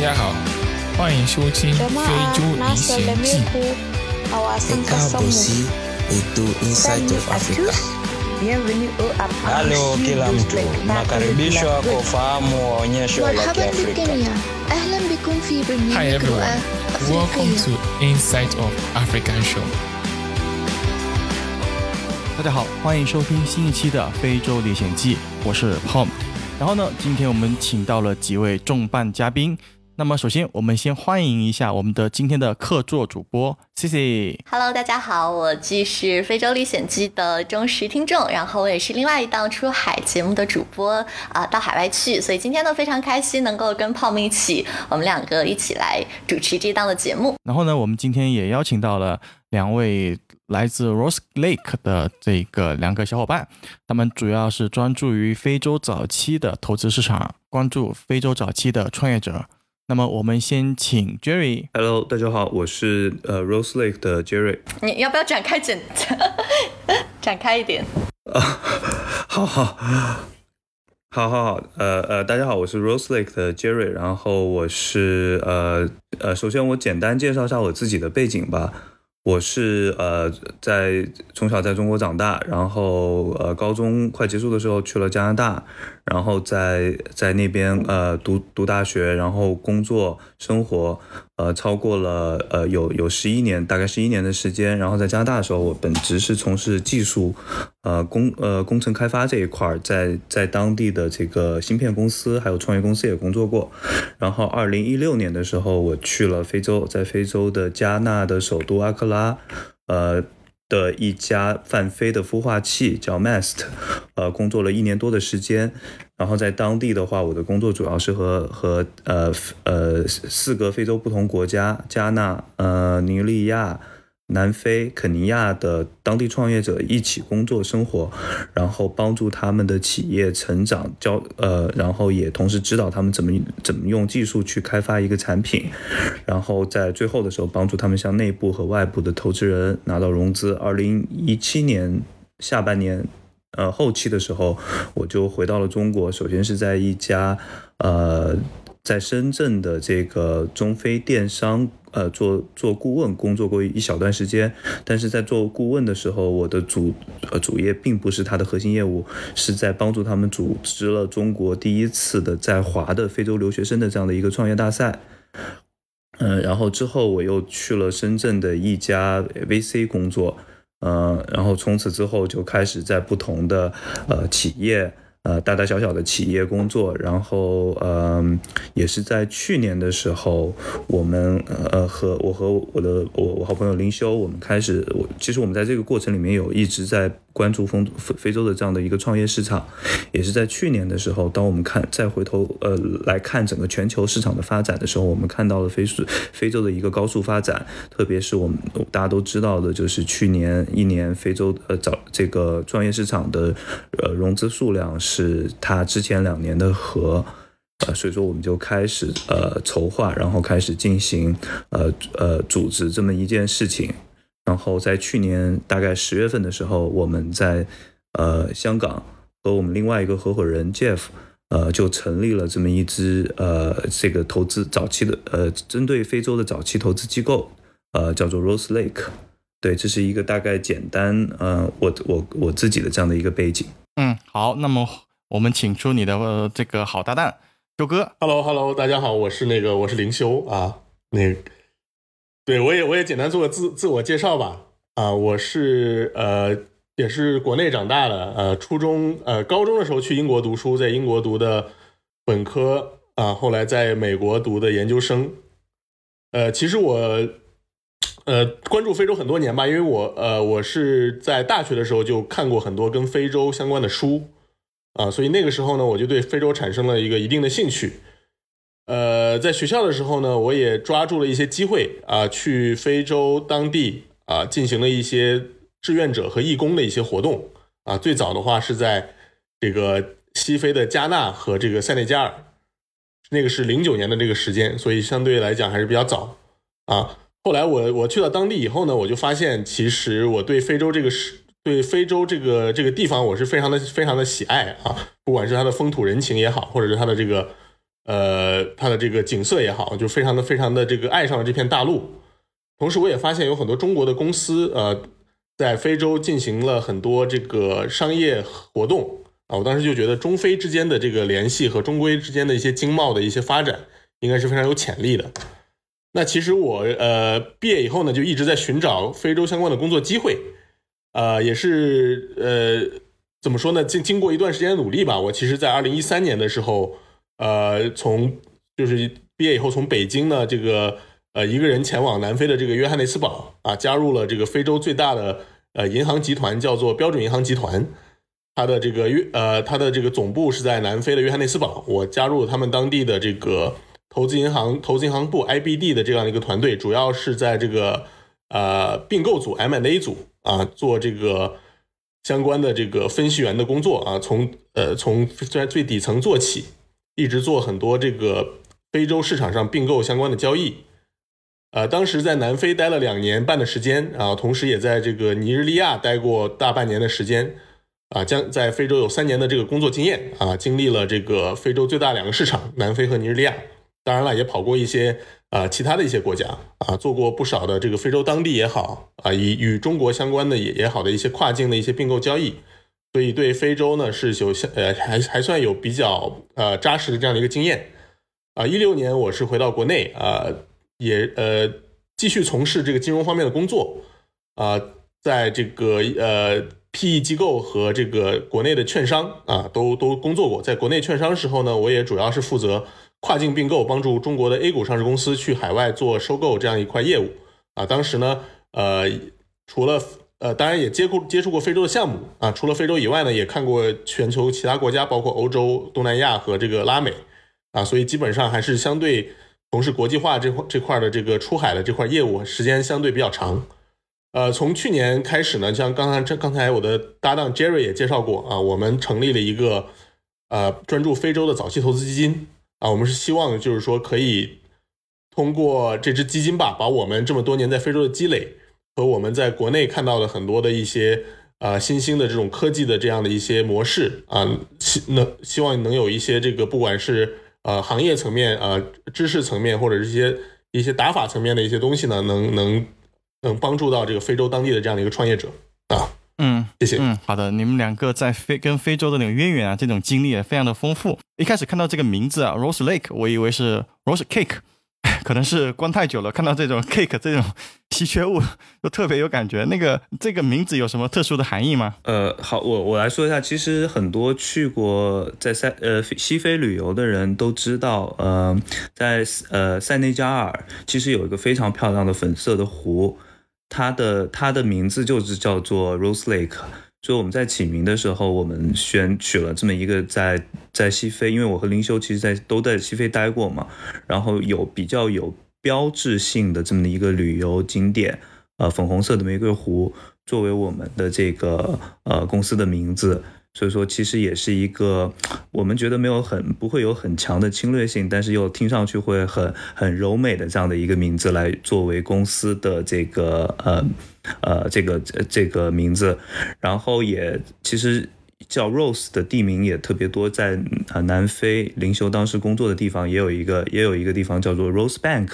大家好，欢迎收听《非洲历险记》。Hello, Kilamdo, makaribisho ako famo, nyasho la Afrika. Hello, everyone. Welcome to Inside of African Show. 大家好，欢迎收听新一期的《非洲历险记》，我是 Pom。然后呢，今天我们请到了几位重磅嘉宾。那么，首先我们先欢迎一下我们的今天的客座主播 C C。Hello，大家好，我既是《非洲历险记》的忠实听众，然后我也是另外一档出海节目的主播啊、到海外去，所以今天呢非常开心能够跟泡沫一起，我们两个一起来主持这档的节目。然后呢，我们今天也邀请到了两位来自 Rose Lake 的这个两个小伙伴，他们主要是专注于非洲早期的投资市场，关注非洲早期的创业者。那么，我们先请 Jerry。Hello，大家好，我是呃 Rose Lake 的 Jerry。你要不要展开展展 开一点？啊 好好好好好，呃呃，大家好，我是 Rose Lake 的 Jerry。然后我是呃呃，首先我简单介绍一下我自己的背景吧。我是呃在从小在中国长大，然后呃高中快结束的时候去了加拿大，然后在在那边呃读读大学，然后工作生活，呃超过了呃有有十一年，大概十一年的时间。然后在加拿大的时候，我本职是从事技术，呃工呃工程开发这一块，在在当地的这个芯片公司还有创业公司也工作过。然后二零一六年的时候，我去了非洲，在非洲的加纳的首都阿克拉，呃。的一家泛非的孵化器叫 Mast，呃，工作了一年多的时间。然后在当地的话，我的工作主要是和和呃呃四个非洲不同国家，加纳、呃尼日利亚、南非、肯尼亚的当地创业者一起工作生活，然后帮助他们的企业成长，教呃，然后也同时指导他们怎么怎么用技术去开发一个产品，然后在最后的时候帮助他们向内部和外部的投资人拿到融资。二零一七年下半年。呃，后期的时候，我就回到了中国。首先是在一家呃，在深圳的这个中非电商呃做做顾问工作过一小段时间，但是在做顾问的时候，我的主呃主业并不是它的核心业务，是在帮助他们组织了中国第一次的在华的非洲留学生的这样的一个创业大赛。嗯，然后之后我又去了深圳的一家 VC 工作，呃，然后从此之后就开始在不同的呃企业。呃，大大小小的企业工作，然后嗯、也是在去年的时候，我们呃和我和我的我我好朋友林修，我们开始，我其实我们在这个过程里面有一直在关注非非非洲的这样的一个创业市场，也是在去年的时候，当我们看再回头呃来看整个全球市场的发展的时候，我们看到了非洲非洲的一个高速发展，特别是我们大家都知道的，就是去年一年非洲呃早这个创业市场的呃融资数量是它之前两年的和。呃，所以说我们就开始呃筹划，然后开始进行呃呃组织这么一件事情。然后在去年大概十月份的时候，我们在呃香港和我们另外一个合伙人 Jeff，呃就成立了这么一支呃这个投资早期的呃针对非洲的早期投资机构，呃叫做 Rose Lake。对，这是一个大概简单呃我我我自己的这样的一个背景。嗯，好，那么我们请出你的、呃、这个好搭档周哥。Hello Hello，大家好，我是那个我是灵修啊，那个对我也我也简单做个自自我介绍吧啊，我是呃也是国内长大的，呃初中呃高中的时候去英国读书，在英国读的本科啊，后来在美国读的研究生，呃其实我呃关注非洲很多年吧，因为我呃我是在大学的时候就看过很多跟非洲相关的书。啊，所以那个时候呢，我就对非洲产生了一个一定的兴趣。呃，在学校的时候呢，我也抓住了一些机会啊，去非洲当地啊进行了一些志愿者和义工的一些活动啊。最早的话是在这个西非的加纳和这个塞内加尔，那个是零九年的这个时间，所以相对来讲还是比较早啊。后来我我去到当地以后呢，我就发现其实我对非洲这个是对非洲这个这个地方我是非常的非常的喜爱啊，不管是它的风土人情也好，或者是它的这个呃，它的这个景色也好，就非常的非常的这个爱上了这片大陆。同时，我也发现有很多中国的公司，呃，在非洲进行了很多这个商业活动啊。我当时就觉得中非之间的这个联系和中规之间的一些经贸的一些发展，应该是非常有潜力的。那其实我呃毕业以后呢，就一直在寻找非洲相关的工作机会，呃，也是呃怎么说呢？经经过一段时间努力吧，我其实在二零一三年的时候。呃，从就是毕业以后，从北京呢，这个呃一个人前往南非的这个约翰内斯堡啊，加入了这个非洲最大的呃银行集团，叫做标准银行集团。它的这个约呃它的这个总部是在南非的约翰内斯堡。我加入了他们当地的这个投资银行投资银行部 IBD 的这样一个团队，主要是在这个呃并购组 M&A 组啊做这个相关的这个分析员的工作啊，从呃从在最底层做起。一直做很多这个非洲市场上并购相关的交易，呃，当时在南非待了两年半的时间啊，同时也在这个尼日利亚待过大半年的时间，啊，将在非洲有三年的这个工作经验啊，经历了这个非洲最大两个市场南非和尼日利亚，当然了，也跑过一些啊其他的一些国家啊，做过不少的这个非洲当地也好啊，以与中国相关的也也好的一些跨境的一些并购交易。所以对非洲呢是有相呃还还算有比较呃扎实的这样的一个经验啊。一六年我是回到国内啊，也呃继续从事这个金融方面的工作啊，在这个呃 PE 机构和这个国内的券商啊都都工作过。在国内券商时候呢，我也主要是负责跨境并购，帮助中国的 A 股上市公司去海外做收购这样一块业务啊。当时呢呃除了呃，当然也接触接触过非洲的项目啊。除了非洲以外呢，也看过全球其他国家，包括欧洲、东南亚和这个拉美啊。所以基本上还是相对从事国际化这块这块的这个出海的这块业务，时间相对比较长。呃，从去年开始呢，像刚才这刚才我的搭档 Jerry 也介绍过啊，我们成立了一个呃专注非洲的早期投资基金啊。我们是希望就是说可以通过这支基金吧，把我们这么多年在非洲的积累。和我们在国内看到的很多的一些呃新兴的这种科技的这样的一些模式啊，希能希望能有一些这个不管是呃行业层面呃知识层面或者是一些一些打法层面的一些东西呢，能能能帮助到这个非洲当地的这样的一个创业者啊。嗯，谢谢。嗯，好的，你们两个在非跟非洲的那个渊源啊，这种经历也非常的丰富。一开始看到这个名字啊，Rose Lake，我以为是 Rose Cake。可能是关太久了，看到这种 cake 这种稀缺物，就特别有感觉。那个这个名字有什么特殊的含义吗？呃，好，我我来说一下。其实很多去过在塞呃西非旅游的人都知道，呃，在呃塞内加尔其实有一个非常漂亮的粉色的湖，它的它的名字就是叫做 Rose Lake。所以我们在起名的时候，我们选取了这么一个在在西非，因为我和林修其实在都在西非待过嘛，然后有比较有标志性的这么一个旅游景点，呃，粉红色的玫瑰湖作为我们的这个呃公司的名字。所以说，其实也是一个我们觉得没有很不会有很强的侵略性，但是又听上去会很很柔美的这样的一个名字来作为公司的这个呃呃这个这个名字，然后也其实。叫 Rose 的地名也特别多，在啊南非灵修当时工作的地方也有一个，也有一个地方叫做 Rose Bank，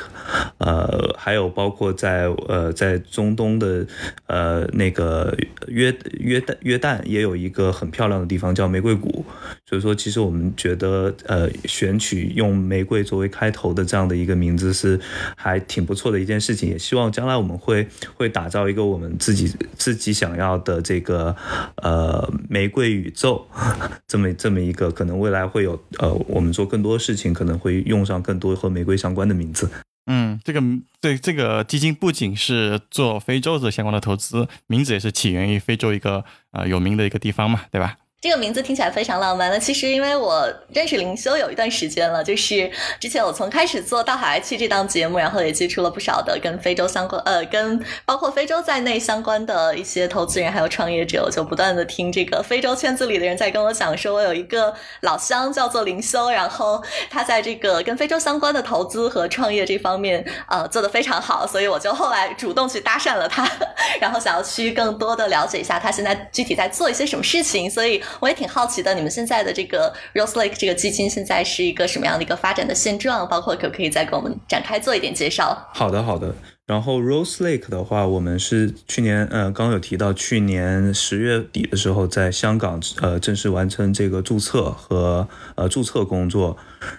呃，还有包括在呃在中东的呃那个约约旦约旦也有一个很漂亮的地方叫玫瑰谷，所以说其实我们觉得呃选取用玫瑰作为开头的这样的一个名字是还挺不错的一件事情，也希望将来我们会会打造一个我们自己自己想要的这个呃玫瑰。宇宙，这么这么一个可能未来会有呃，我们做更多事情可能会用上更多和玫瑰相关的名字。嗯，这个对这个基金不仅是做非洲的相关的投资，名字也是起源于非洲一个呃有名的一个地方嘛，对吧？这个名字听起来非常浪漫。那其实因为我认识灵修有一段时间了，就是之前我从开始做到海外去这档节目，然后也接触了不少的跟非洲相关，呃，跟包括非洲在内相关的一些投资人还有创业者，我就不断的听这个非洲圈子里的人在跟我讲说，我有一个老乡叫做灵修，然后他在这个跟非洲相关的投资和创业这方面，呃，做的非常好，所以我就后来主动去搭讪了他，然后想要去更多的了解一下他现在具体在做一些什么事情，所以。我也挺好奇的，你们现在的这个 Rose Lake 这个基金现在是一个什么样的一个发展的现状？包括可不可以再给我们展开做一点介绍？好的，好的。然后 Rose Lake 的话，我们是去年，呃，刚刚有提到，去年十月底的时候，在香港，呃，正式完成这个注册和呃注册工作。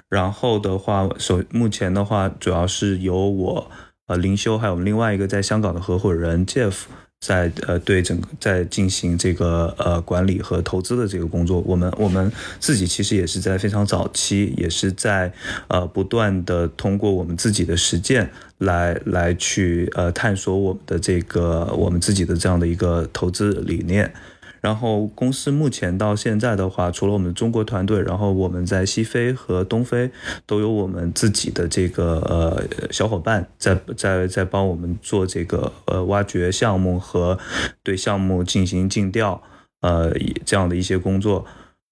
然后的话，首目前的话，主要是由我，呃，林修，还有我们另外一个在香港的合伙人 Jeff。在呃，对整个在进行这个呃管理和投资的这个工作，我们我们自己其实也是在非常早期，也是在呃不断的通过我们自己的实践来来去呃探索我们的这个我们自己的这样的一个投资理念。然后公司目前到现在的话，除了我们中国团队，然后我们在西非和东非都有我们自己的这个呃小伙伴在在在帮我们做这个呃挖掘项目和对项目进行尽调呃这样的一些工作。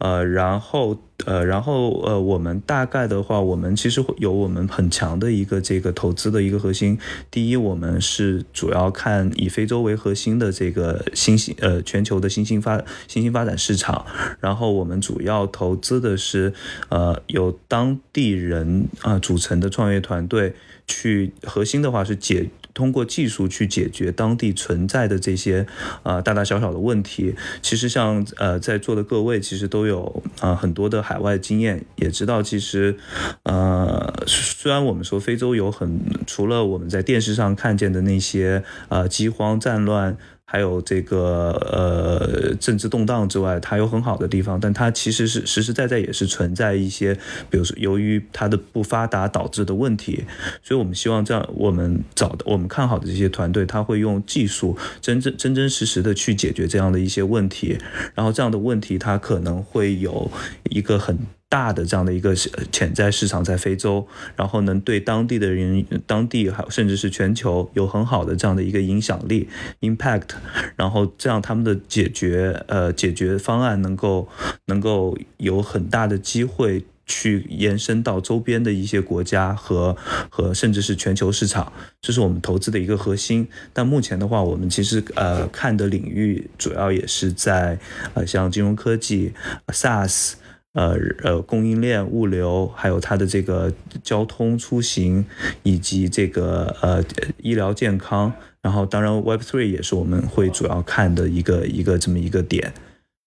呃，然后呃，然后呃，我们大概的话，我们其实有我们很强的一个这个投资的一个核心。第一，我们是主要看以非洲为核心的这个新兴呃全球的新兴发新兴发展市场。然后我们主要投资的是呃由当地人啊组成的创业团队，去核心的话是解。通过技术去解决当地存在的这些啊大大小小的问题，其实像呃在座的各位其实都有啊很多的海外经验，也知道其实呃虽然我们说非洲有很除了我们在电视上看见的那些啊饥荒战乱。还有这个呃政治动荡之外，它有很好的地方，但它其实是实实在在也是存在一些，比如说由于它的不发达导致的问题，所以我们希望这样我们找的我们看好的这些团队，他会用技术真正真真实实的去解决这样的一些问题，然后这样的问题它可能会有一个很。大的这样的一个潜在市场在非洲，然后能对当地的人、当地还甚至是全球有很好的这样的一个影响力 impact，然后这样他们的解决呃解决方案能够能够有很大的机会去延伸到周边的一些国家和和甚至是全球市场，这是我们投资的一个核心。但目前的话，我们其实呃看的领域主要也是在呃像金融科技、SaaS。呃呃，供应链、物流，还有它的这个交通出行，以及这个呃医疗健康，然后当然 Web Three 也是我们会主要看的一个一个这么一个点。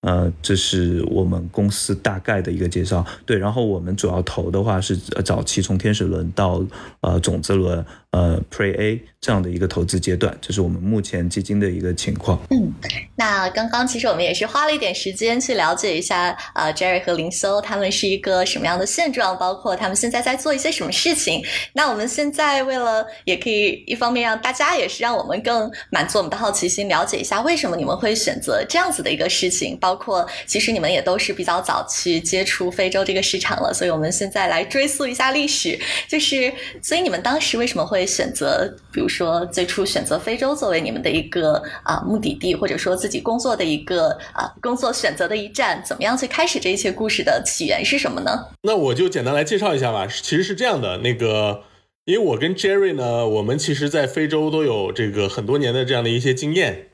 呃，这是我们公司大概的一个介绍。对，然后我们主要投的话是早期从天使轮到呃种子轮。呃，Pre A 这样的一个投资阶段，这是我们目前基金的一个情况。嗯，那刚刚其实我们也是花了一点时间去了解一下，呃，Jerry 和林修他们是一个什么样的现状，包括他们现在在做一些什么事情。那我们现在为了也可以一方面让大家也是让我们更满足我们的好奇心，了解一下为什么你们会选择这样子的一个事情，包括其实你们也都是比较早去接触非洲这个市场了，所以我们现在来追溯一下历史，就是所以你们当时为什么会？选择，比如说最初选择非洲作为你们的一个啊目的地，或者说自己工作的一个啊工作选择的一站，怎么样去开始这一切故事的起源是什么呢？那我就简单来介绍一下吧。其实是这样的，那个，因为我跟 Jerry 呢，我们其实在非洲都有这个很多年的这样的一些经验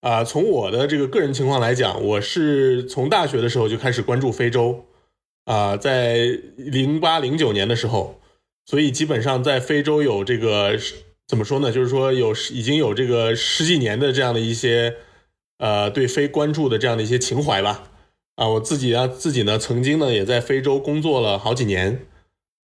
啊。从我的这个个人情况来讲，我是从大学的时候就开始关注非洲啊，在零八零九年的时候。所以基本上在非洲有这个怎么说呢？就是说有已经有这个十几年的这样的一些呃对非关注的这样的一些情怀吧。啊，我自己啊自己呢曾经呢也在非洲工作了好几年。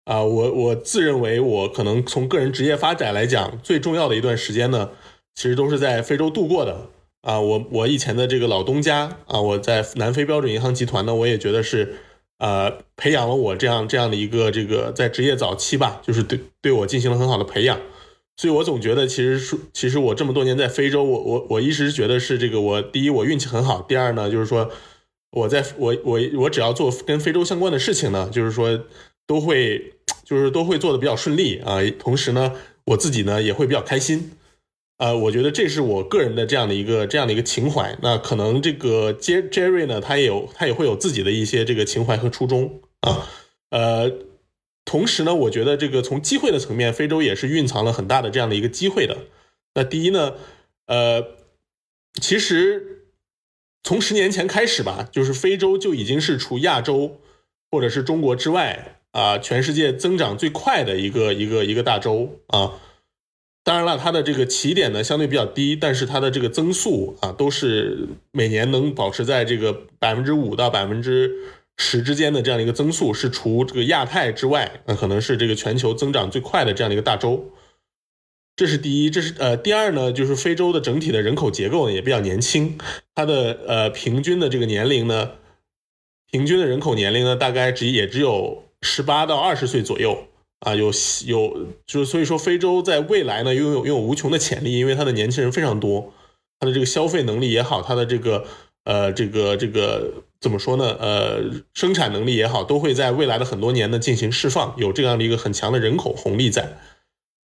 啊，我我自认为我可能从个人职业发展来讲最重要的一段时间呢，其实都是在非洲度过的。啊，我我以前的这个老东家啊，我在南非标准银行集团呢，我也觉得是。呃，培养了我这样这样的一个这个在职业早期吧，就是对对我进行了很好的培养，所以我总觉得其实说，其实我这么多年在非洲，我我我一直觉得是这个，我第一我运气很好，第二呢就是说我在我我我只要做跟非洲相关的事情呢，就是说都会就是都会做的比较顺利啊，同时呢我自己呢也会比较开心。呃，我觉得这是我个人的这样的一个这样的一个情怀。那可能这个 J Jerry 呢，他也有他也会有自己的一些这个情怀和初衷啊。呃，同时呢，我觉得这个从机会的层面，非洲也是蕴藏了很大的这样的一个机会的。那第一呢，呃，其实从十年前开始吧，就是非洲就已经是除亚洲或者是中国之外啊，全世界增长最快的一个一个一个大洲啊。当然了，它的这个起点呢相对比较低，但是它的这个增速啊都是每年能保持在这个百分之五到百分之十之间的这样的一个增速，是除这个亚太之外，那可能是这个全球增长最快的这样的一个大洲。这是第一，这是呃第二呢，就是非洲的整体的人口结构呢也比较年轻，它的呃平均的这个年龄呢，平均的人口年龄呢大概只也只有十八到二十岁左右。啊，有有，就是所以说，非洲在未来呢，拥有拥有无穷的潜力，因为它的年轻人非常多，它的这个消费能力也好，它的这个呃，这个这个怎么说呢？呃，生产能力也好，都会在未来的很多年呢进行释放，有这样的一个很强的人口红利在。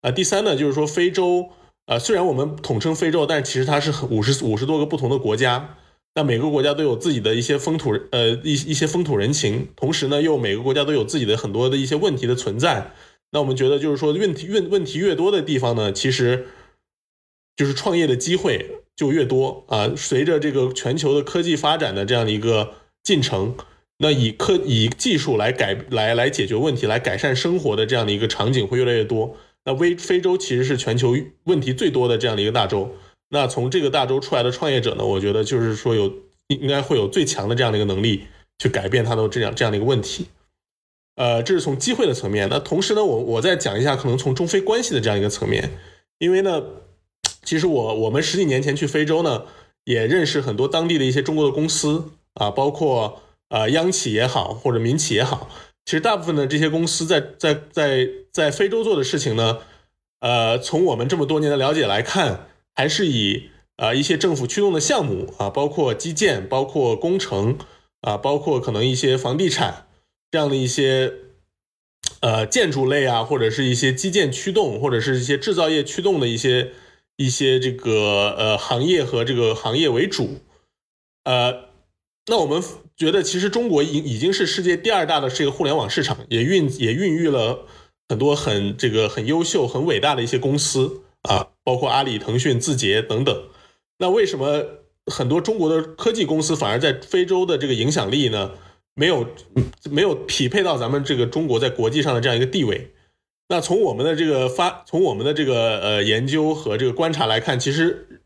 啊，第三呢，就是说非洲，呃，虽然我们统称非洲，但其实它是五十五十多个不同的国家，那每个国家都有自己的一些风土，呃，一一些风土人情，同时呢，又每个国家都有自己的很多的一些问题的存在。那我们觉得，就是说，问题问问题越多的地方呢，其实就是创业的机会就越多啊。随着这个全球的科技发展的这样的一个进程，那以科以技术来改来来解决问题、来改善生活的这样的一个场景会越来越多。那非非洲其实是全球问题最多的这样的一个大洲。那从这个大洲出来的创业者呢，我觉得就是说有应该会有最强的这样的一个能力去改变他的这样这样的一个问题。呃，这是从机会的层面。那同时呢，我我再讲一下可能从中非关系的这样一个层面，因为呢，其实我我们十几年前去非洲呢，也认识很多当地的一些中国的公司啊，包括呃央企也好或者民企也好，其实大部分的这些公司在在在在非洲做的事情呢，呃，从我们这么多年的了解来看，还是以呃一些政府驱动的项目啊，包括基建、包括工程啊，包括可能一些房地产。这样的一些，呃，建筑类啊，或者是一些基建驱动，或者是一些制造业驱动的一些一些这个呃行业和这个行业为主，呃，那我们觉得其实中国已已经是世界第二大的这个互联网市场，也孕也孕育了很多很这个很优秀、很伟大的一些公司啊，包括阿里、腾讯、字节等等。那为什么很多中国的科技公司反而在非洲的这个影响力呢？没有，没有匹配到咱们这个中国在国际上的这样一个地位。那从我们的这个发，从我们的这个呃研究和这个观察来看，其实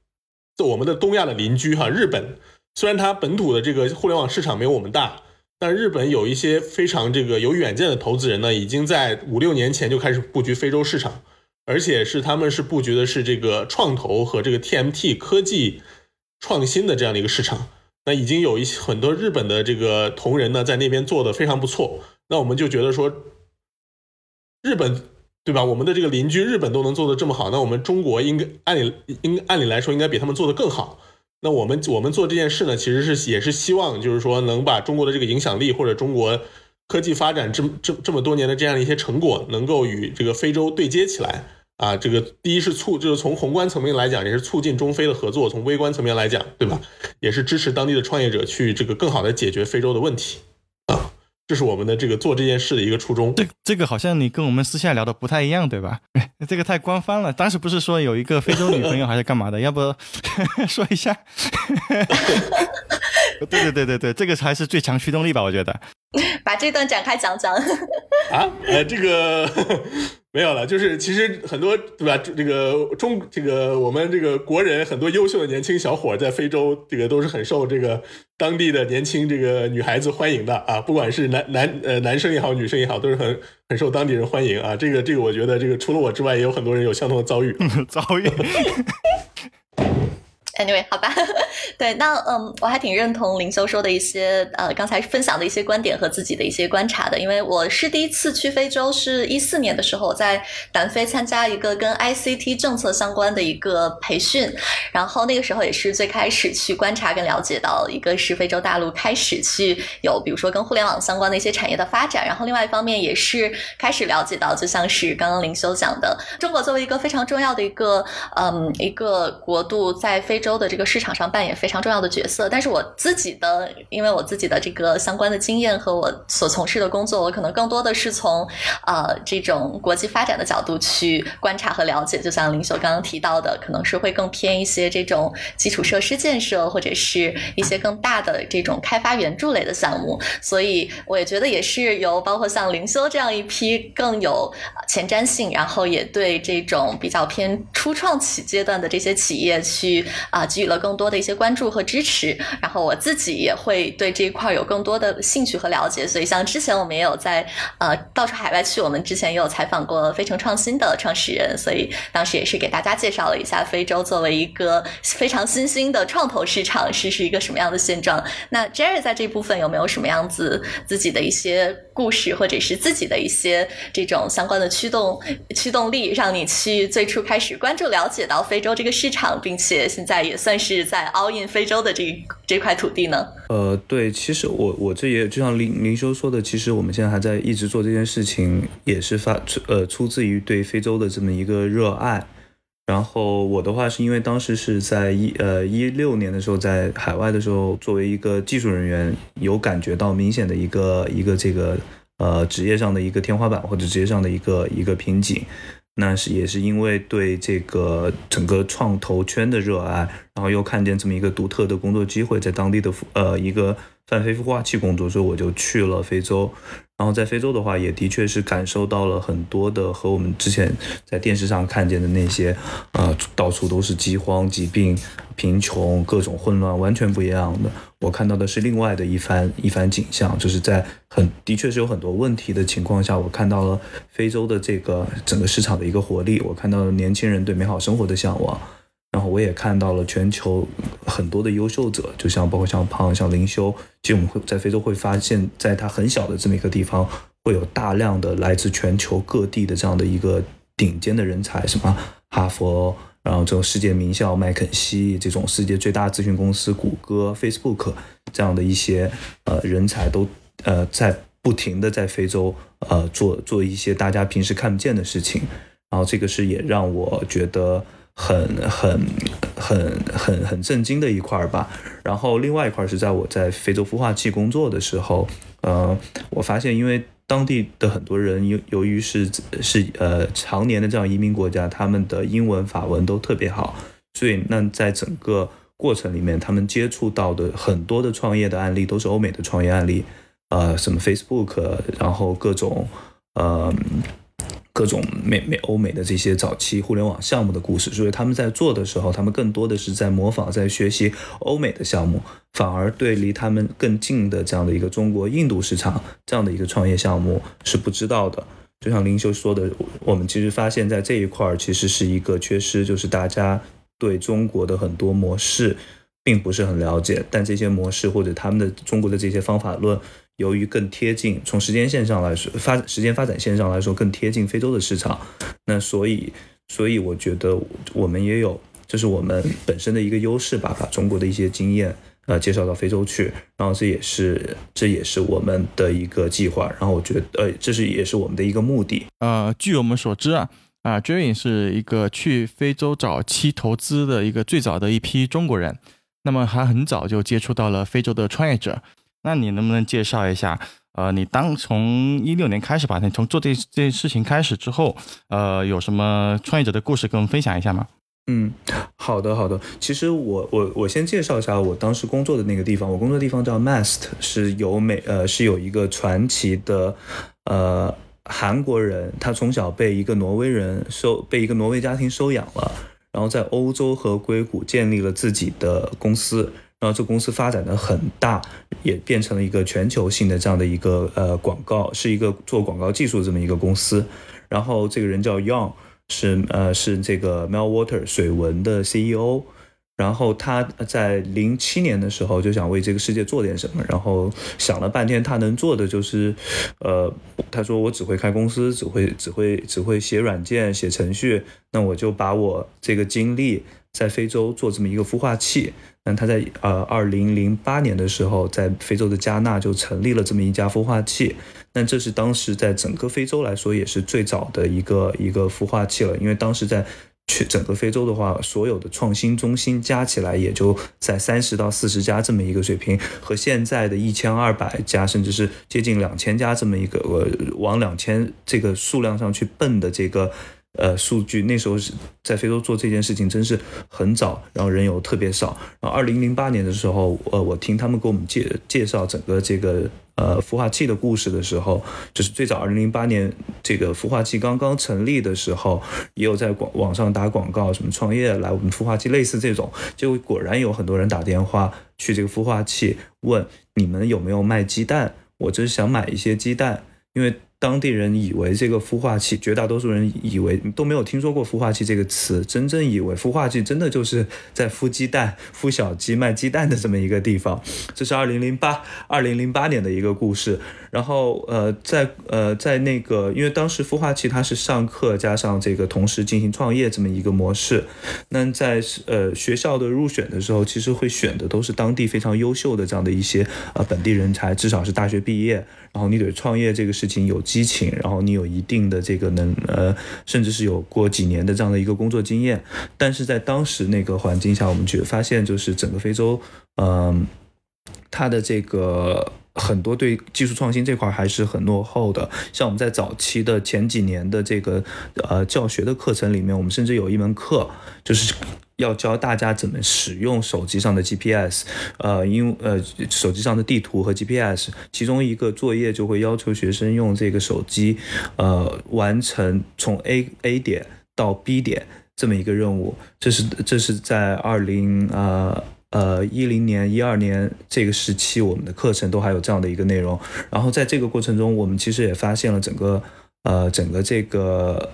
在我们的东亚的邻居哈，日本，虽然它本土的这个互联网市场没有我们大，但日本有一些非常这个有远见的投资人呢，已经在五六年前就开始布局非洲市场，而且是他们是布局的是这个创投和这个 TMT 科技创新的这样的一个市场。那已经有一些很多日本的这个同仁呢，在那边做的非常不错。那我们就觉得说，日本对吧？我们的这个邻居日本都能做的这么好，那我们中国应该按理应按理来说应该比他们做的更好。那我们我们做这件事呢，其实是也是希望就是说能把中国的这个影响力或者中国科技发展这这这么多年的这样一些成果，能够与这个非洲对接起来。啊，这个第一是促，就是从宏观层面来讲，也是促进中非的合作；从微观层面来讲，对吧？也是支持当地的创业者去这个更好的解决非洲的问题。啊，这是我们的这个做这件事的一个初衷。这这个好像你跟我们私下聊的不太一样，对吧？这个太官方了。当时不是说有一个非洲女朋友还是干嘛的？要不 说一下？对对对对对，这个才是最强驱动力吧？我觉得。把这段展开讲讲。啊，呃，这个。没有了，就是其实很多对吧？这个中这个我们这个国人很多优秀的年轻小伙在非洲，这个都是很受这个当地的年轻这个女孩子欢迎的啊，不管是男男呃男生也好，女生也好，都是很很受当地人欢迎啊。这个这个，我觉得这个除了我之外，也有很多人有相同的遭遇 遭遇。Anyway，好吧，对，那嗯，我还挺认同林修说的一些呃，刚才分享的一些观点和自己的一些观察的，因为我是第一次去非洲，是一四年的时候在南非参加一个跟 ICT 政策相关的一个培训，然后那个时候也是最开始去观察跟了解到，一个是非洲大陆开始去有比如说跟互联网相关的一些产业的发展，然后另外一方面也是开始了解到，就像是刚刚林修讲的，中国作为一个非常重要的一个嗯一个国度，在非洲。洲的这个市场上扮演非常重要的角色。但是我自己的，因为我自己的这个相关的经验和我所从事的工作，我可能更多的是从呃这种国际发展的角度去观察和了解。就像林秀刚刚提到的，可能是会更偏一些这种基础设施建设，或者是一些更大的这种开发援助类的项目。所以我也觉得也是由包括像灵修这样一批更有前瞻性，然后也对这种比较偏初创企阶段的这些企业去啊给予了更多的一些关注和支持。然后我自己也会对这一块有更多的兴趣和了解。所以像之前我们也有在呃到处海外去，我们之前也有采访过非诚创新的创始人，所以当时也是给大家介绍了一下非洲作为一个非常新兴的创投市场是是一个什么样的现状。那 Jerry 在这部分有没有什么样子自己的一些故事，或者是自己的一些这种相关的驱动驱动力，让你去最初开始关注、了解到非洲这个市场，并且现在也算是在 all in 非洲的这这块土地呢？呃，对，其实我我这也就像林林修说的，其实我们现在还在一直做这件事情，也是发出呃出自于对非洲的这么一个热爱。然后我的话是因为当时是在一呃一六年的时候在海外的时候，作为一个技术人员，有感觉到明显的一个一个这个呃职业上的一个天花板或者职业上的一个一个瓶颈。那是也是因为对这个整个创投圈的热爱，然后又看见这么一个独特的工作机会，在当地的呃一个泛非孵化器工作，所以我就去了非洲。然后在非洲的话，也的确是感受到了很多的和我们之前在电视上看见的那些，呃，到处都是饥荒、疾病、贫穷、各种混乱，完全不一样的。我看到的是另外的一番一番景象，就是在很的确是有很多问题的情况下，我看到了非洲的这个整个市场的一个活力，我看到了年轻人对美好生活的向往。然后我也看到了全球很多的优秀者，就像包括像胖、像灵修，其实我们会在非洲会发现，在它很小的这么一个地方，会有大量的来自全球各地的这样的一个顶尖的人才，什么哈佛，然后这种世界名校麦肯锡，这种世界最大咨询公司谷歌、Facebook 这样的一些呃人才都呃在不停的在非洲呃做做一些大家平时看不见的事情，然后这个是也让我觉得。很很很很很震惊的一块儿吧，然后另外一块是在我在非洲孵化器工作的时候，呃，我发现因为当地的很多人由由于是是呃常年的这样移民国家，他们的英文法文都特别好，所以那在整个过程里面，他们接触到的很多的创业的案例都是欧美的创业案例，呃，什么 Facebook，然后各种呃。各种美美欧美的这些早期互联网项目的故事，所以他们在做的时候，他们更多的是在模仿、在学习欧美的项目，反而对离他们更近的这样的一个中国、印度市场这样的一个创业项目是不知道的。就像林修说的，我们其实发现，在这一块儿其实是一个缺失，就是大家对中国的很多模式并不是很了解，但这些模式或者他们的中国的这些方法论。由于更贴近，从时间线上来说，发时间发展线上来说更贴近非洲的市场，那所以，所以我觉得我们也有，这是我们本身的一个优势吧，把中国的一些经验呃介绍到非洲去，然后这也是这也是我们的一个计划，然后我觉得呃这是也是我们的一个目的。呃，据我们所知啊，啊 j e r r y 是一个去非洲早期投资的一个最早的一批中国人，那么还很早就接触到了非洲的创业者。那你能不能介绍一下？呃，你当从一六年开始吧，你从做这这件事情开始之后，呃，有什么创业者的故事跟我们分享一下吗？嗯，好的，好的。其实我我我先介绍一下我当时工作的那个地方。我工作的地方叫 Mast，是有美呃是有一个传奇的呃韩国人，他从小被一个挪威人收被一个挪威家庭收养了，然后在欧洲和硅谷建立了自己的公司。然后这公司发展的很大，也变成了一个全球性的这样的一个呃广告，是一个做广告技术这么一个公司。然后这个人叫 Young，是呃是这个 Melwater 水文的 CEO。然后他在零七年的时候就想为这个世界做点什么，然后想了半天，他能做的就是，呃，他说我只会开公司，只会只会只会写软件、写程序，那我就把我这个经历在非洲做这么一个孵化器。那他在呃二零零八年的时候，在非洲的加纳就成立了这么一家孵化器。那这是当时在整个非洲来说也是最早的一个一个孵化器了，因为当时在去整个非洲的话，所有的创新中心加起来也就在三十到四十家这么一个水平，和现在的一千二百家，甚至是接近两千家这么一个呃往两千这个数量上去奔的这个。呃，数据那时候是在非洲做这件事情，真是很早，然后人又特别少。然后二零零八年的时候，呃，我听他们给我们介介绍整个这个呃孵化器的故事的时候，就是最早二零零八年这个孵化器刚刚成立的时候，也有在广网上打广告，什么创业来我们孵化器，类似这种，就果然有很多人打电话去这个孵化器问你们有没有卖鸡蛋，我就是想买一些鸡蛋，因为。当地人以为这个孵化器，绝大多数人以为都没有听说过孵化器这个词，真正以为孵化器真的就是在孵鸡蛋、孵小鸡、卖鸡蛋的这么一个地方。这是二零零八二零零八年的一个故事。然后呃，在呃在那个，因为当时孵化器它是上课加上这个同时进行创业这么一个模式。那在呃学校的入选的时候，其实会选的都是当地非常优秀的这样的一些呃本地人才，至少是大学毕业。然后你对创业这个事情有激情，然后你有一定的这个能呃，甚至是有过几年的这样的一个工作经验，但是在当时那个环境下，我们觉发现就是整个非洲，嗯，它的这个。很多对技术创新这块还是很落后的，像我们在早期的前几年的这个呃教学的课程里面，我们甚至有一门课就是要教大家怎么使用手机上的 GPS，呃，因呃手机上的地图和 GPS，其中一个作业就会要求学生用这个手机，呃，完成从 A A 点到 B 点这么一个任务，这是这是在二零呃。呃，一零年、一二年这个时期，我们的课程都还有这样的一个内容。然后在这个过程中，我们其实也发现了整个呃整个这个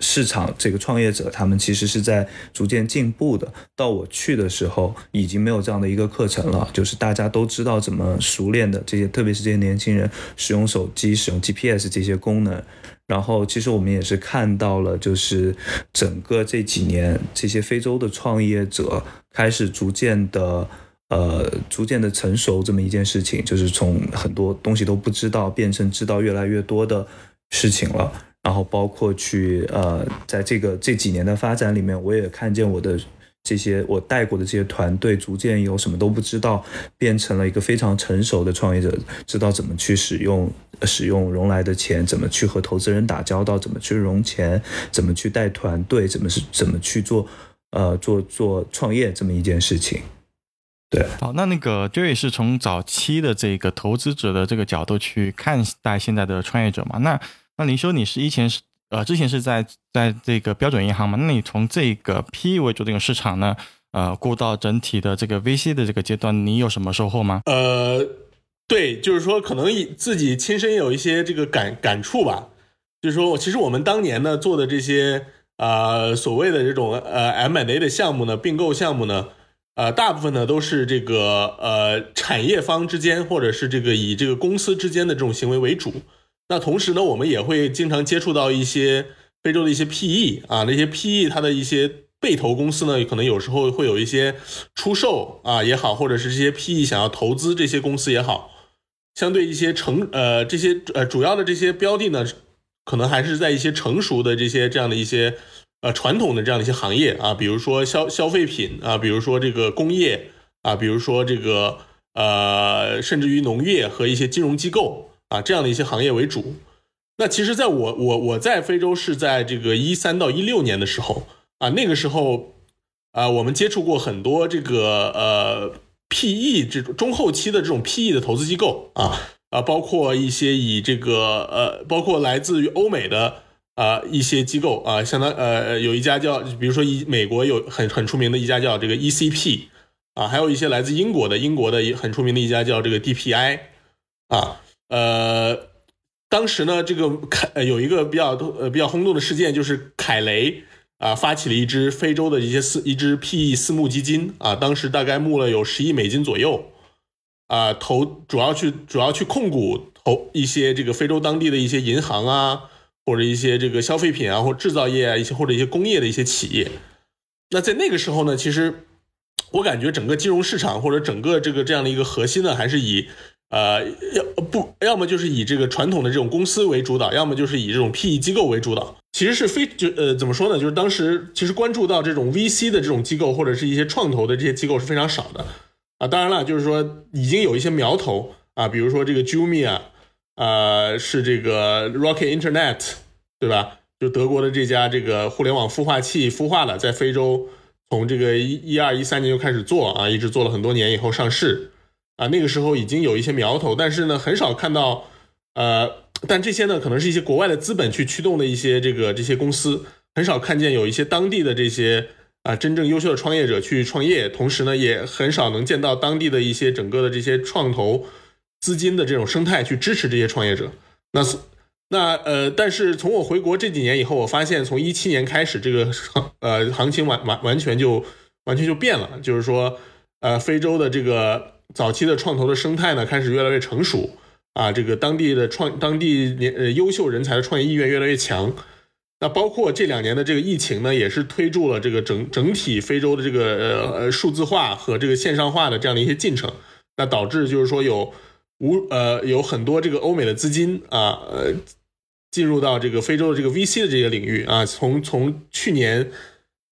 市场，这个创业者他们其实是在逐渐进步的。到我去的时候，已经没有这样的一个课程了，就是大家都知道怎么熟练的这些，特别是这些年轻人使用手机、使用 GPS 这些功能。然后，其实我们也是看到了，就是整个这几年，这些非洲的创业者开始逐渐的，呃，逐渐的成熟这么一件事情，就是从很多东西都不知道，变成知道越来越多的事情了。然后，包括去，呃，在这个这几年的发展里面，我也看见我的。这些我带过的这些团队，逐渐由什么都不知道，变成了一个非常成熟的创业者，知道怎么去使用使用融来的钱，怎么去和投资人打交道，怎么去融钱，怎么去带团队，怎么是怎么去做呃做做创业这么一件事情。对，好，那那个 Jerry 是从早期的这个投资者的这个角度去看待现在的创业者嘛？那那林修，你是以前是？呃，之前是在在这个标准银行嘛？那你从这个 PE 为主这个市场呢，呃，过到整体的这个 VC 的这个阶段，你有什么收获吗？呃，对，就是说可能自己亲身有一些这个感感触吧。就是说，其实我们当年呢做的这些呃所谓的这种呃 M&A 的项目呢，并购项目呢，呃，大部分呢都是这个呃产业方之间，或者是这个以这个公司之间的这种行为为主。那同时呢，我们也会经常接触到一些非洲的一些 PE 啊，那些 PE 它的一些被投公司呢，可能有时候会有一些出售啊也好，或者是这些 PE 想要投资这些公司也好，相对一些成呃这些呃主要的这些标的呢，可能还是在一些成熟的这些这样的一些呃传统的这样的一些行业啊，比如说消消费品啊，比如说这个工业啊，比如说这个呃甚至于农业和一些金融机构。啊，这样的一些行业为主。那其实，在我我我在非洲是在这个一三到一六年的时候啊，那个时候啊，我们接触过很多这个呃 PE 这种中后期的这种 PE 的投资机构啊啊，包括一些以这个呃，包括来自于欧美的啊一些机构啊，相当呃有一家叫，比如说一美国有很很出名的一家叫这个 ECP 啊，还有一些来自英国的英国的也很出名的一家叫这个 DPI 啊。呃，当时呢，这个凯有一个比较呃比较轰动的事件，就是凯雷啊发起了一支非洲的一些私一支 PE 私募基金啊，当时大概募了有十亿美金左右啊，投主要去主要去控股投一些这个非洲当地的一些银行啊，或者一些这个消费品啊或制造业啊一些或者一些工业的一些企业。那在那个时候呢，其实我感觉整个金融市场或者整个这个这样的一个核心呢，还是以。呃，要不要么就是以这个传统的这种公司为主导，要么就是以这种 PE 机构为主导。其实是非就呃怎么说呢？就是当时其实关注到这种 VC 的这种机构或者是一些创投的这些机构是非常少的啊。当然了，就是说已经有一些苗头啊，比如说这个 Jumia，呃，是这个 Rocket Internet，对吧？就德国的这家这个互联网孵化器孵化了，在非洲从这个一一二一三年就开始做啊，一直做了很多年以后上市啊。那个时候已经有一些苗头，但是呢，很少看到呃。但这些呢，可能是一些国外的资本去驱动的一些这个这些公司，很少看见有一些当地的这些啊真正优秀的创业者去创业，同时呢，也很少能见到当地的一些整个的这些创投资金的这种生态去支持这些创业者。那是那呃，但是从我回国这几年以后，我发现从一七年开始，这个行 呃行情完完完全就完全就变了，就是说呃，非洲的这个早期的创投的生态呢，开始越来越成熟。啊，这个当地的创当地年呃优秀人才的创业意愿越来越强，那包括这两年的这个疫情呢，也是推助了这个整整体非洲的这个呃呃数字化和这个线上化的这样的一些进程，那导致就是说有无呃有很多这个欧美的资金啊呃进入到这个非洲的这个 VC 的这个领域啊，从从去年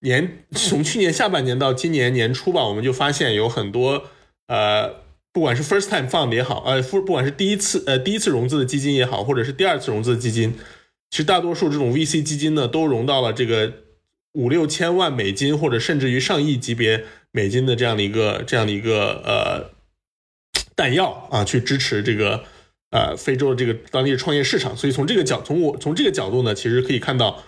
年从去年下半年到今年年初吧，我们就发现有很多呃。不管是 first time fund 也好，呃，不不管是第一次呃第一次融资的基金也好，或者是第二次融资的基金，其实大多数这种 VC 基金呢，都融到了这个五六千万美金，或者甚至于上亿级别美金的这样的一个这样的一个呃弹药啊，去支持这个呃非洲的这个当地的创业市场。所以从这个角从我从这个角度呢，其实可以看到。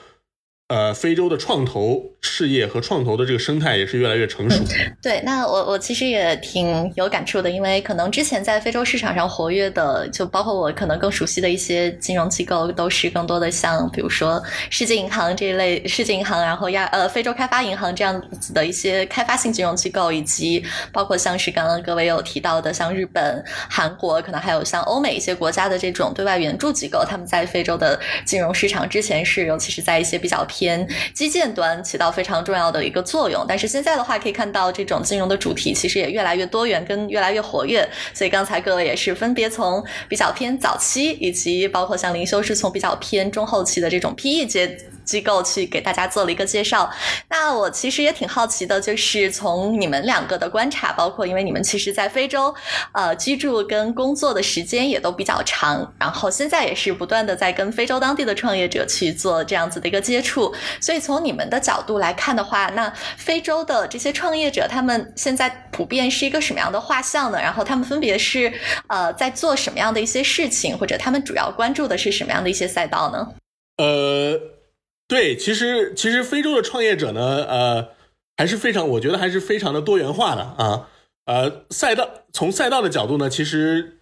呃，非洲的创投事业和创投的这个生态也是越来越成熟。对，那我我其实也挺有感触的，因为可能之前在非洲市场上活跃的，就包括我可能更熟悉的一些金融机构，都是更多的像比如说世界银行这一类，世界银行，然后亚呃非洲开发银行这样子的一些开发性金融机构，以及包括像是刚刚各位有提到的，像日本、韩国，可能还有像欧美一些国家的这种对外援助机构，他们在非洲的金融市场之前是，尤其是在一些比较。偏基建端起到非常重要的一个作用，但是现在的话可以看到，这种金融的主题其实也越来越多元，跟越来越活跃。所以刚才各位也是分别从比较偏早期，以及包括像灵修是从比较偏中后期的这种 PE 阶。机构去给大家做了一个介绍，那我其实也挺好奇的，就是从你们两个的观察，包括因为你们其实，在非洲，呃，居住跟工作的时间也都比较长，然后现在也是不断的在跟非洲当地的创业者去做这样子的一个接触，所以从你们的角度来看的话，那非洲的这些创业者，他们现在普遍是一个什么样的画像呢？然后他们分别是呃在做什么样的一些事情，或者他们主要关注的是什么样的一些赛道呢？呃。对，其实其实非洲的创业者呢，呃，还是非常，我觉得还是非常的多元化的啊，呃，赛道从赛道的角度呢，其实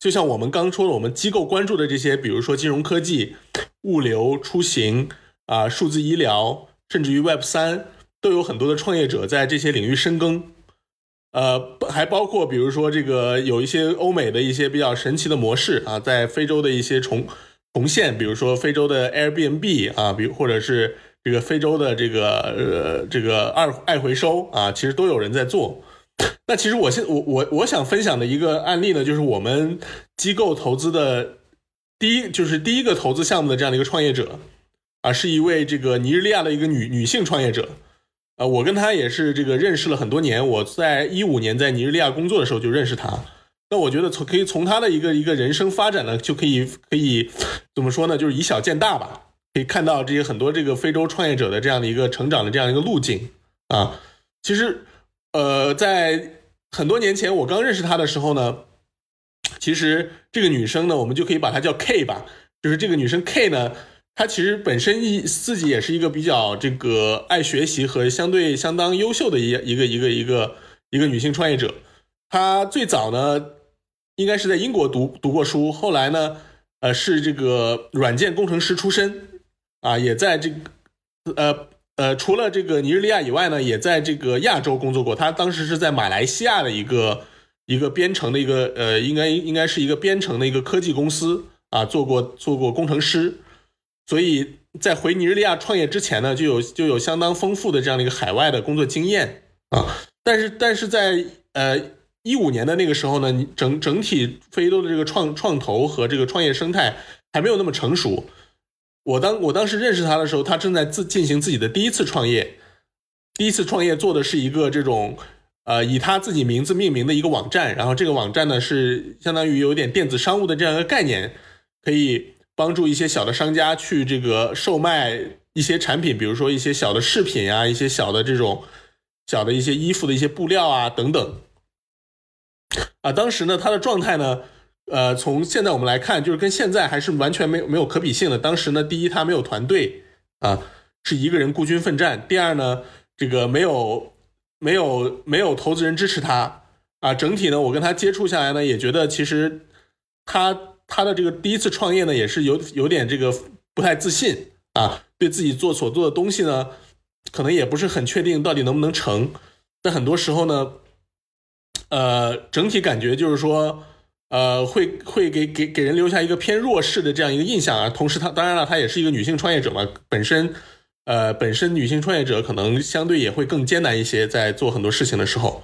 就像我们刚说的，我们机构关注的这些，比如说金融科技、物流、出行啊、数字医疗，甚至于 Web 三，都有很多的创业者在这些领域深耕，呃，还包括比如说这个有一些欧美的一些比较神奇的模式啊，在非洲的一些重。红线，比如说非洲的 Airbnb 啊，比如或者是这个非洲的这个呃这个二爱回收啊，其实都有人在做。那其实我现我我我想分享的一个案例呢，就是我们机构投资的第一就是第一个投资项目的这样的一个创业者啊，是一位这个尼日利亚的一个女女性创业者啊，我跟她也是这个认识了很多年，我在一五年在尼日利亚工作的时候就认识她。那我觉得从可以从他的一个一个人生发展呢，就可以可以怎么说呢？就是以小见大吧，可以看到这些很多这个非洲创业者的这样的一个成长的这样一个路径啊。其实，呃，在很多年前我刚认识她的时候呢，其实这个女生呢，我们就可以把她叫 K 吧。就是这个女生 K 呢，她其实本身一自己也是一个比较这个爱学习和相对相当优秀的一一个一个一个一个女性创业者。她最早呢。应该是在英国读读过书，后来呢，呃，是这个软件工程师出身，啊，也在这个，呃呃，除了这个尼日利亚以外呢，也在这个亚洲工作过。他当时是在马来西亚的一个一个编程的一个，呃，应该应该是一个编程的一个科技公司啊，做过做过工程师，所以在回尼日利亚创业之前呢，就有就有相当丰富的这样的一个海外的工作经验啊，但是但是在呃。一五年的那个时候呢，整整体非洲的这个创创投和这个创业生态还没有那么成熟，我当我当时认识他的时候，他正在自进行自己的第一次创业，第一次创业做的是一个这种呃以他自己名字命名的一个网站，然后这个网站呢是相当于有点电子商务的这样一个概念，可以帮助一些小的商家去这个售卖一些产品，比如说一些小的饰品啊，一些小的这种小的一些衣服的一些布料啊等等。啊，当时呢他的状态呢。呃，从现在我们来看，就是跟现在还是完全没有没有可比性的。当时呢，第一他没有团队啊，是一个人孤军奋战；第二呢，这个没有没有没有投资人支持他啊。整体呢，我跟他接触下来呢，也觉得其实他他的这个第一次创业呢，也是有有点这个不太自信啊，对自己做所做的东西呢，可能也不是很确定到底能不能成。但很多时候呢，呃，整体感觉就是说。呃，会会给给给人留下一个偏弱势的这样一个印象啊。同时，她当然了，她也是一个女性创业者嘛，本身，呃，本身女性创业者可能相对也会更艰难一些，在做很多事情的时候。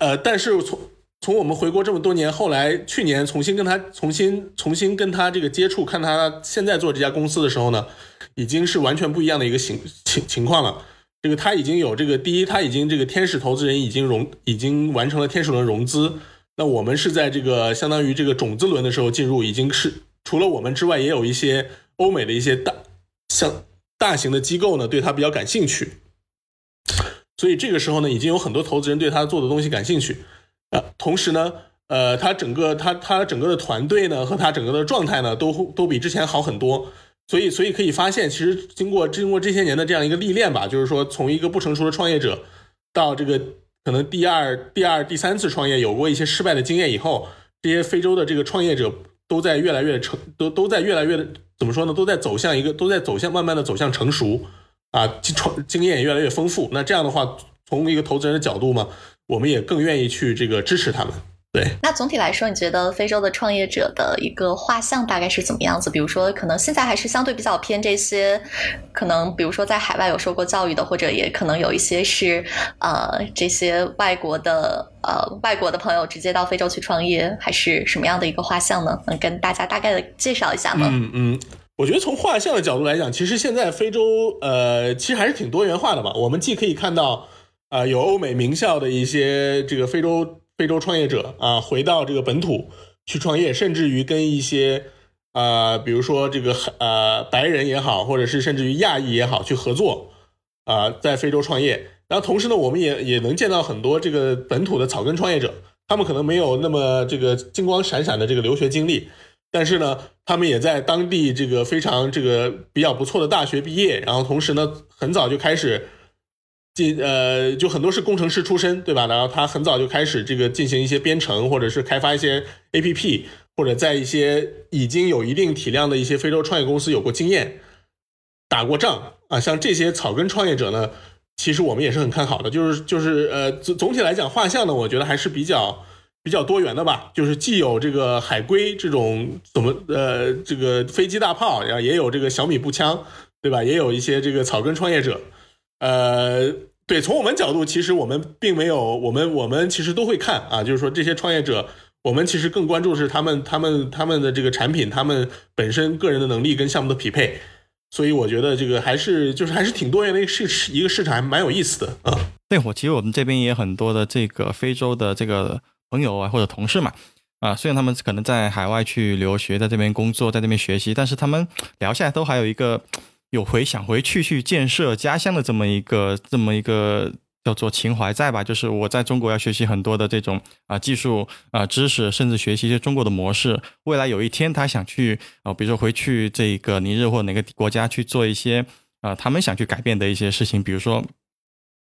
呃，但是从从我们回国这么多年，后来去年重新跟她重新重新跟她这个接触，看她现在做这家公司的时候呢，已经是完全不一样的一个情情情况了。这个他已经有这个第一，他已经这个天使投资人已经融已经完成了天使轮融资。那我们是在这个相当于这个种子轮的时候进入，已经是除了我们之外，也有一些欧美的一些大像大型的机构呢，对他比较感兴趣。所以这个时候呢，已经有很多投资人对他做的东西感兴趣。呃，同时呢，呃，他整个他他整个的团队呢，和他整个的状态呢，都都比之前好很多。所以所以可以发现，其实经过经过这些年的这样一个历练吧，就是说从一个不成熟的创业者到这个。可能第二、第二、第三次创业有过一些失败的经验以后，这些非洲的这个创业者都在越来越成，都都在越来越怎么说呢？都在走向一个，都在走向慢慢的走向成熟，啊，经创经验也越来越丰富。那这样的话，从一个投资人的角度嘛，我们也更愿意去这个支持他们。对，那总体来说，你觉得非洲的创业者的一个画像大概是怎么样子？比如说，可能现在还是相对比较偏这些，可能比如说在海外有受过教育的，或者也可能有一些是呃这些外国的呃外国的朋友直接到非洲去创业，还是什么样的一个画像呢？能跟大家大概的介绍一下吗？嗯嗯，我觉得从画像的角度来讲，其实现在非洲呃其实还是挺多元化的吧。我们既可以看到呃有欧美名校的一些这个非洲。非洲创业者啊，回到这个本土去创业，甚至于跟一些呃，比如说这个呃白人也好，或者是甚至于亚裔也好，去合作啊，在非洲创业。然后同时呢，我们也也能见到很多这个本土的草根创业者，他们可能没有那么这个金光闪闪的这个留学经历，但是呢，他们也在当地这个非常这个比较不错的大学毕业，然后同时呢，很早就开始。进呃，就很多是工程师出身，对吧？然后他很早就开始这个进行一些编程，或者是开发一些 A P P，或者在一些已经有一定体量的一些非洲创业公司有过经验，打过仗啊。像这些草根创业者呢，其实我们也是很看好的。就是就是呃，总总体来讲，画像呢，我觉得还是比较比较多元的吧。就是既有这个海龟这种怎么呃这个飞机大炮，然后也有这个小米步枪，对吧？也有一些这个草根创业者。呃，对，从我们角度，其实我们并没有，我们我们其实都会看啊，就是说这些创业者，我们其实更关注是他们他们他们的这个产品，他们本身个人的能力跟项目的匹配，所以我觉得这个还是就是还是挺多元的一个市一个市场，还蛮有意思的啊。那会其实我们这边也很多的这个非洲的这个朋友啊或者同事嘛，啊，虽然他们可能在海外去留学，在这边工作，在这边学习，但是他们聊下来都还有一个。有回想回去去建设家乡的这么一个这么一个叫做情怀在吧？就是我在中国要学习很多的这种啊技术啊知识，甚至学习一些中国的模式。未来有一天他想去啊，比如说回去这个尼日或哪个国家去做一些啊他们想去改变的一些事情。比如说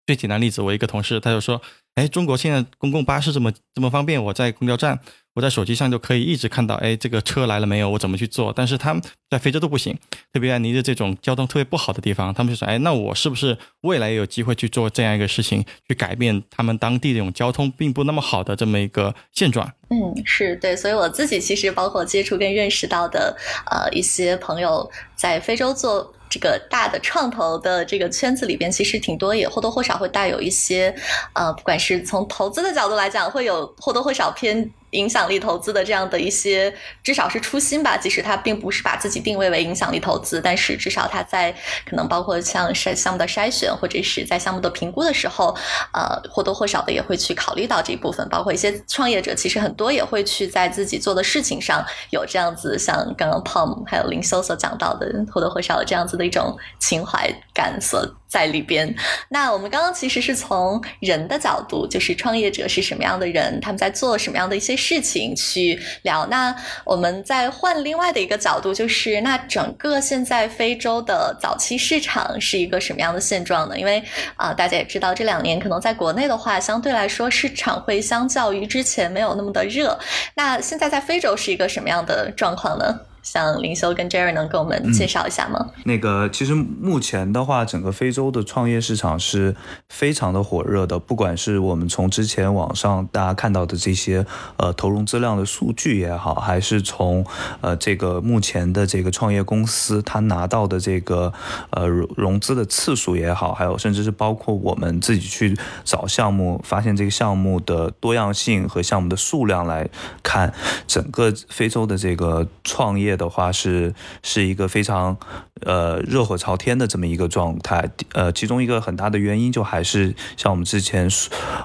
最简单例子，我一个同事他就说：“哎，中国现在公共巴士这么这么方便，我在公交站。”我在手机上就可以一直看到，哎，这个车来了没有？我怎么去做？但是他们在非洲都不行，特别在尼日这种交通特别不好的地方，他们就说，哎，那我是不是未来也有机会去做这样一个事情，去改变他们当地这种交通并不那么好的这么一个现状？嗯，是对，所以我自己其实包括接触跟认识到的，呃，一些朋友在非洲做。这个大的创投的这个圈子里边，其实挺多，也或多或少会带有一些，呃，不管是从投资的角度来讲，会有或多或少偏影响力投资的这样的一些，至少是初心吧。即使他并不是把自己定位为影响力投资，但是至少他在可能包括像筛项目的筛选或者是在项目的评估的时候，呃，或多或少的也会去考虑到这一部分。包括一些创业者，其实很多也会去在自己做的事情上有这样子，像刚刚 Pom 还有林修所讲到的，或多或少的这样子的一种情怀感所在里边。那我们刚刚其实是从人的角度，就是创业者是什么样的人，他们在做什么样的一些事情去聊。那我们再换另外的一个角度，就是那整个现在非洲的早期市场是一个什么样的现状呢？因为啊，大家也知道，这两年可能在国内的话，相对来说市场会相较于之前没有那么的热。那现在在非洲是一个什么样的状况呢？像林修跟 Jerry 能给我们介绍一下吗？那个，其实目前的话，整个非洲的创业市场是非常的火热的。不管是我们从之前网上大家看到的这些呃投融资量的数据也好，还是从呃这个目前的这个创业公司他拿到的这个呃融资的次数也好，还有甚至是包括我们自己去找项目，发现这个项目的多样性和项目的数量来看，整个非洲的这个创业。的话是是一个非常呃热火朝天的这么一个状态，呃，其中一个很大的原因就还是像我们之前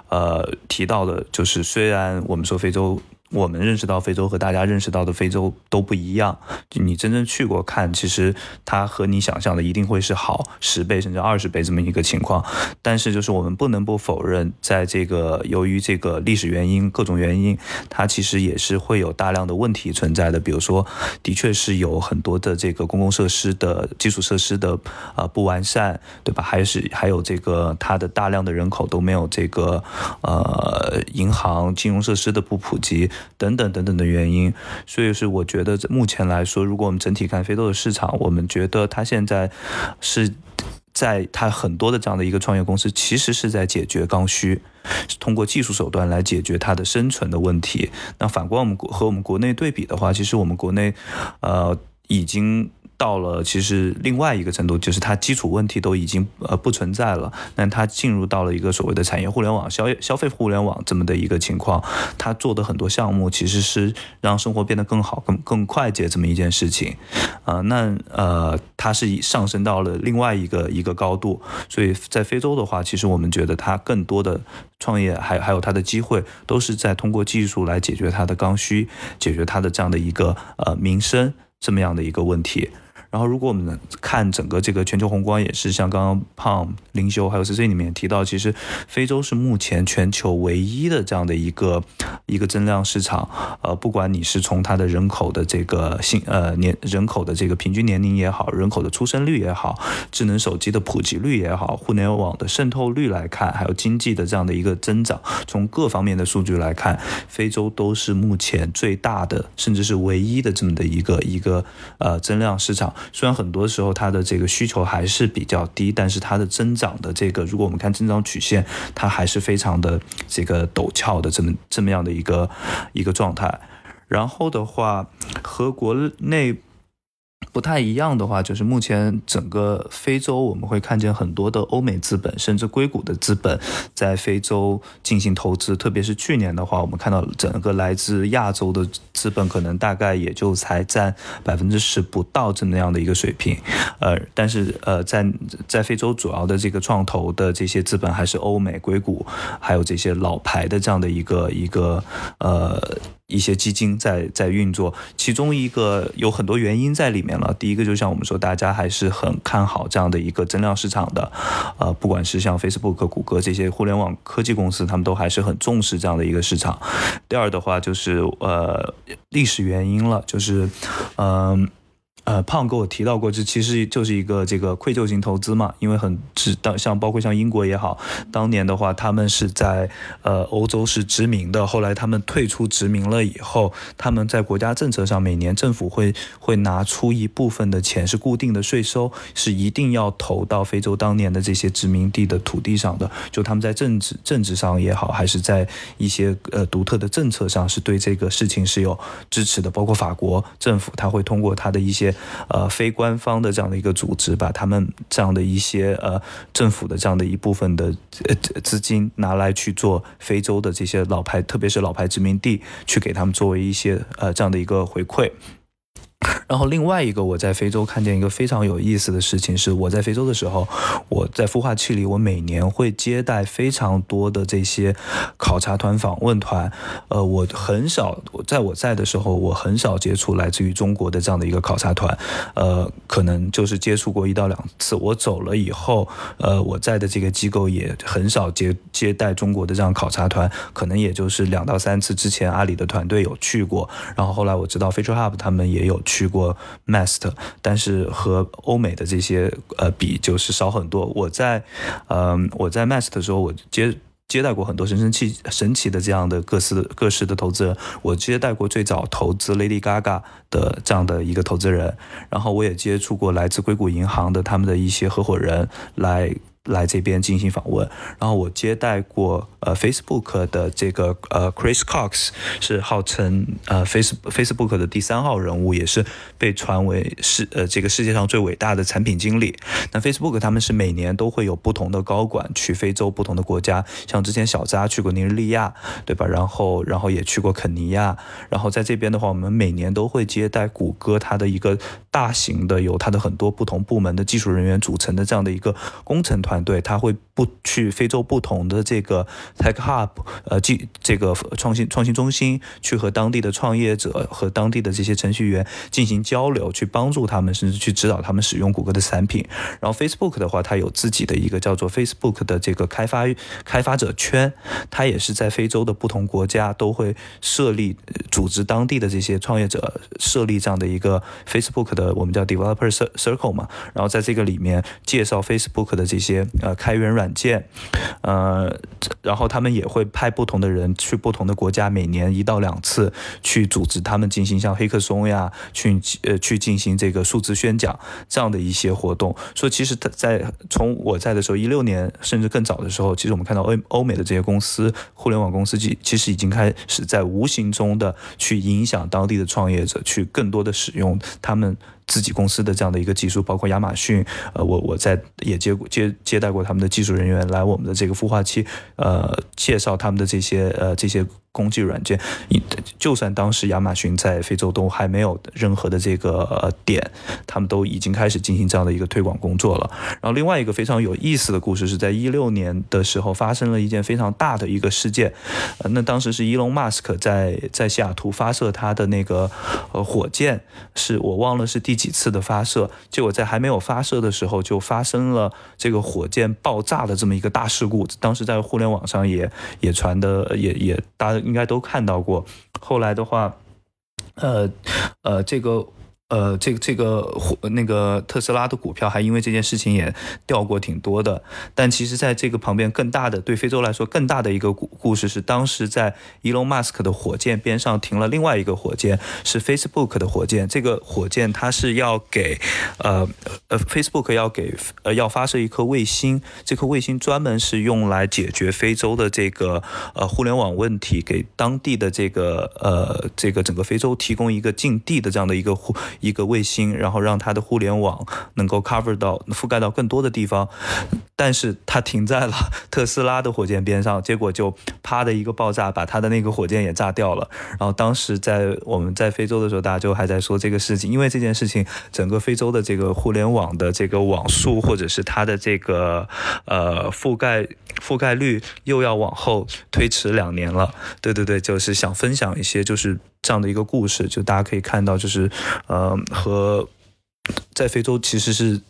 呃提到的，就是虽然我们说非洲。我们认识到非洲和大家认识到的非洲都不一样。你真正去过看，其实它和你想象的一定会是好十倍甚至二十倍这么一个情况。但是就是我们不能不否认，在这个由于这个历史原因、各种原因，它其实也是会有大量的问题存在的。比如说，的确是有很多的这个公共设施的基础设施的啊不完善，对吧？还是还有这个它的大量的人口都没有这个呃银行金融设施的不普及。等等等等的原因，所以是我觉得目前来说，如果我们整体看非洲的市场，我们觉得它现在是在它很多的这样的一个创业公司，其实是在解决刚需，通过技术手段来解决它的生存的问题。那反观我们和我们国内对比的话，其实我们国内呃已经。到了其实另外一个程度，就是它基础问题都已经呃不存在了。那它进入到了一个所谓的产业互联网、消消费互联网这么的一个情况，它做的很多项目其实是让生活变得更好、更更快捷这么一件事情。啊，那呃，它是上升到了另外一个一个高度。所以在非洲的话，其实我们觉得它更多的创业还还有它的机会，都是在通过技术来解决它的刚需，解决它的这样的一个呃民生这么样的一个问题。然后，如果我们看整个这个全球宏观，也是像刚刚胖林修还有 C C 里面提到，其实非洲是目前全球唯一的这样的一个一个增量市场。呃，不管你是从它的人口的这个性呃年人口的这个平均年龄也好，人口的出生率也好，智能手机的普及率也好，互联网的渗透率来看，还有经济的这样的一个增长，从各方面的数据来看，非洲都是目前最大的，甚至是唯一的这么的一个一个呃增量市场。虽然很多时候它的这个需求还是比较低，但是它的增长的这个，如果我们看增长曲线，它还是非常的这个陡峭的这么这么样的一个一个状态。然后的话，和国内。不太一样的话，就是目前整个非洲，我们会看见很多的欧美资本，甚至硅谷的资本在非洲进行投资。特别是去年的话，我们看到整个来自亚洲的资本，可能大概也就才占百分之十不到这么样的一个水平。呃，但是呃，在在非洲主要的这个创投的这些资本，还是欧美硅谷，还有这些老牌的这样的一个一个呃。一些基金在在运作，其中一个有很多原因在里面了。第一个就像我们说，大家还是很看好这样的一个增量市场的，呃，不管是像 Facebook、谷歌这些互联网科技公司，他们都还是很重视这样的一个市场。第二的话就是呃历史原因了，就是嗯。呃胖跟我提到过，这其实就是一个这个愧疚型投资嘛，因为很是当像包括像英国也好，当年的话他们是在呃欧洲是殖民的，后来他们退出殖民了以后，他们在国家政策上每年政府会会拿出一部分的钱是固定的税收，是一定要投到非洲当年的这些殖民地的土地上的，就他们在政治政治上也好，还是在一些呃独特的政策上是对这个事情是有支持的，包括法国政府他会通过他的一些。呃非官方的这样的一个组织，把他们这样的一些呃政府的这样的一部分的呃资金拿来去做非洲的这些老牌，特别是老牌殖民地，去给他们作为一些呃这样的一个回馈。然后另外一个，我在非洲看见一个非常有意思的事情，是我在非洲的时候，我在孵化器里，我每年会接待非常多的这些考察团、访问团。呃，我很少在我在的时候，我很少接触来自于中国的这样的一个考察团。呃，可能就是接触过一到两次。我走了以后，呃，我在的这个机构也很少接接待中国的这样考察团，可能也就是两到三次。之前阿里的团队有去过，然后后来我知道 Future Hub 他们也有。去过 Mast，但是和欧美的这些呃比就是少很多。我在嗯我在 Mast 的时候，我接接待过很多神神奇神奇的这样的各式各式的投资人。我接待过最早投资 Lady Gaga 的这样的一个投资人，然后我也接触过来自硅谷银行的他们的一些合伙人来。来这边进行访问，然后我接待过呃 Facebook 的这个呃 Chris Cox，是号称呃 Face Facebook 的第三号人物，也是被传为是呃这个世界上最伟大的产品经理。那 Facebook 他们是每年都会有不同的高管去非洲不同的国家，像之前小扎去过尼日利亚，对吧？然后然后也去过肯尼亚，然后在这边的话，我们每年都会接待谷歌它的一个大型的由它的很多不同部门的技术人员组成的这样的一个工程团。团队他会去非洲不同的这个 tech hub，呃，技这个创新创新中心，去和当地的创业者和当地的这些程序员进行交流，去帮助他们，甚至去指导他们使用谷歌的产品。然后 Facebook 的话，它有自己的一个叫做 Facebook 的这个开发开发者圈，它也是在非洲的不同国家都会设立组织当地的这些创业者，设立这样的一个 Facebook 的我们叫 Developer Circle 嘛。然后在这个里面介绍 Facebook 的这些。呃，开源软软件，呃，然后他们也会派不同的人去不同的国家，每年一到两次去组织他们进行像黑客松呀，去呃去进行这个数字宣讲这样的一些活动。所以其实他在从我在的时候，一六年甚至更早的时候，其实我们看到欧欧美的这些公司，互联网公司，其其实已经开始在无形中的去影响当地的创业者，去更多的使用他们。自己公司的这样的一个技术，包括亚马逊，呃，我我在也接过接接待过他们的技术人员来我们的这个孵化器，呃，介绍他们的这些呃这些。工具软件，就算当时亚马逊在非洲都还没有任何的这个点，他们都已经开始进行这样的一个推广工作了。然后另外一个非常有意思的故事是在一六年的时候发生了一件非常大的一个事件，那当时是伊隆马斯克在在西雅图发射他的那个呃火箭，是我忘了是第几次的发射，结果在还没有发射的时候就发生了这个火箭爆炸的这么一个大事故，当时在互联网上也也传的也也大。应该都看到过。后来的话，呃，呃，这个。呃，这个这个那个特斯拉的股票还因为这件事情也掉过挺多的。但其实，在这个旁边更大的对非洲来说更大的一个故故事是，当时在 Elon Musk 的火箭边上停了另外一个火箭，是 Facebook 的火箭。这个火箭它是要给呃呃 Facebook 要给呃要发射一颗卫星，这颗卫星专门是用来解决非洲的这个呃互联网问题，给当地的这个呃这个整个非洲提供一个近地的这样的一个互。一个卫星，然后让它的互联网能够 cover 到覆盖到更多的地方，但是它停在了 特斯拉的火箭边上，结果就啪的一个爆炸，把它的那个火箭也炸掉了。然后当时在我们在非洲的时候，大家就还在说这个事情，因为这件事情，整个非洲的这个互联网的这个网速或者是它的这个呃覆盖覆盖率又要往后推迟两年了。对对对，就是想分享一些就是。这样的一个故事，就大家可以看到，就是，呃，和在非洲其实是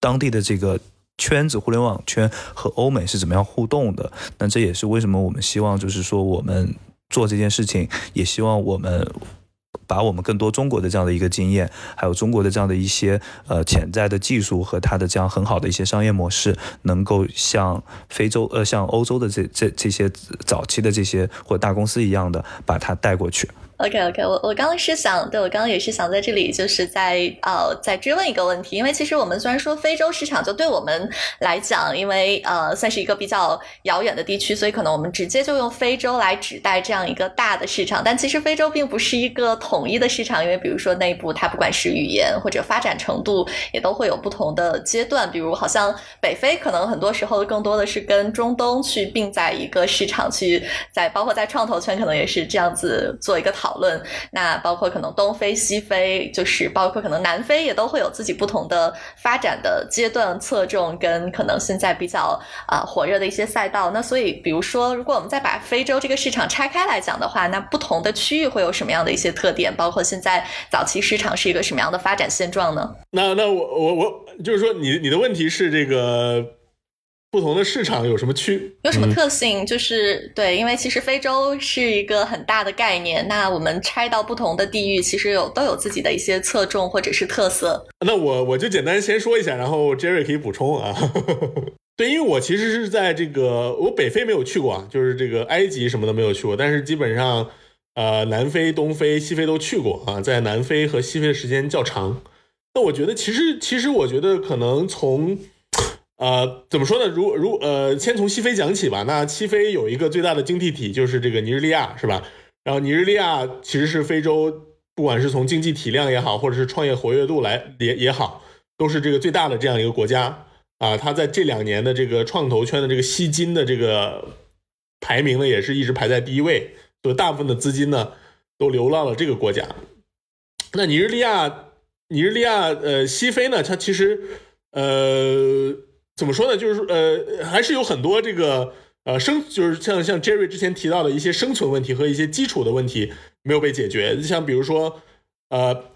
当地的这个圈子，互联网圈和欧美是怎么样互动的。那这也是为什么我们希望，就是说我们做这件事情，也希望我们把我们更多中国的这样的一个经验，还有中国的这样的一些呃潜在的技术和它的这样很好的一些商业模式，能够像非洲呃像欧洲的这这这些早期的这些或大公司一样的把它带过去。OK OK，我我刚刚是想，对我刚刚也是想在这里，就是在呃再追问一个问题，因为其实我们虽然说非洲市场，就对我们来讲，因为呃算是一个比较遥远的地区，所以可能我们直接就用非洲来指代这样一个大的市场，但其实非洲并不是一个统一的市场，因为比如说内部它不管是语言或者发展程度，也都会有不同的阶段，比如好像北非可能很多时候更多的是跟中东去并在一个市场去，在包括在创投圈可能也是这样子做一个讨。讨论，那包括可能东非、西非，就是包括可能南非，也都会有自己不同的发展的阶段侧重，跟可能现在比较啊火热的一些赛道。那所以，比如说，如果我们再把非洲这个市场拆开来讲的话，那不同的区域会有什么样的一些特点？包括现在早期市场是一个什么样的发展现状呢？那那我我我就是说，你你的问题是这个。不同的市场有什么区？有什么特性？就是对，因为其实非洲是一个很大的概念，那我们拆到不同的地域，其实有都有自己的一些侧重或者是特色。那我我就简单先说一下，然后 Jerry 可以补充啊。对，因为我其实是在这个我北非没有去过啊，就是这个埃及什么的没有去过，但是基本上呃南非、东非、西非都去过啊，在南非和西非的时间较长。那我觉得其实其实我觉得可能从呃，怎么说呢？如如呃，先从西非讲起吧。那西非有一个最大的经济体，就是这个尼日利亚，是吧？然后尼日利亚其实是非洲，不管是从经济体量也好，或者是创业活跃度来也也好，都是这个最大的这样一个国家啊。它在这两年的这个创投圈的这个吸金的这个排名呢，也是一直排在第一位，所以大部分的资金呢都流到了这个国家。那尼日利亚，尼日利亚，呃，西非呢，它其实，呃。怎么说呢？就是呃，还是有很多这个呃生，就是像像 Jerry 之前提到的一些生存问题和一些基础的问题没有被解决。就像比如说，呃，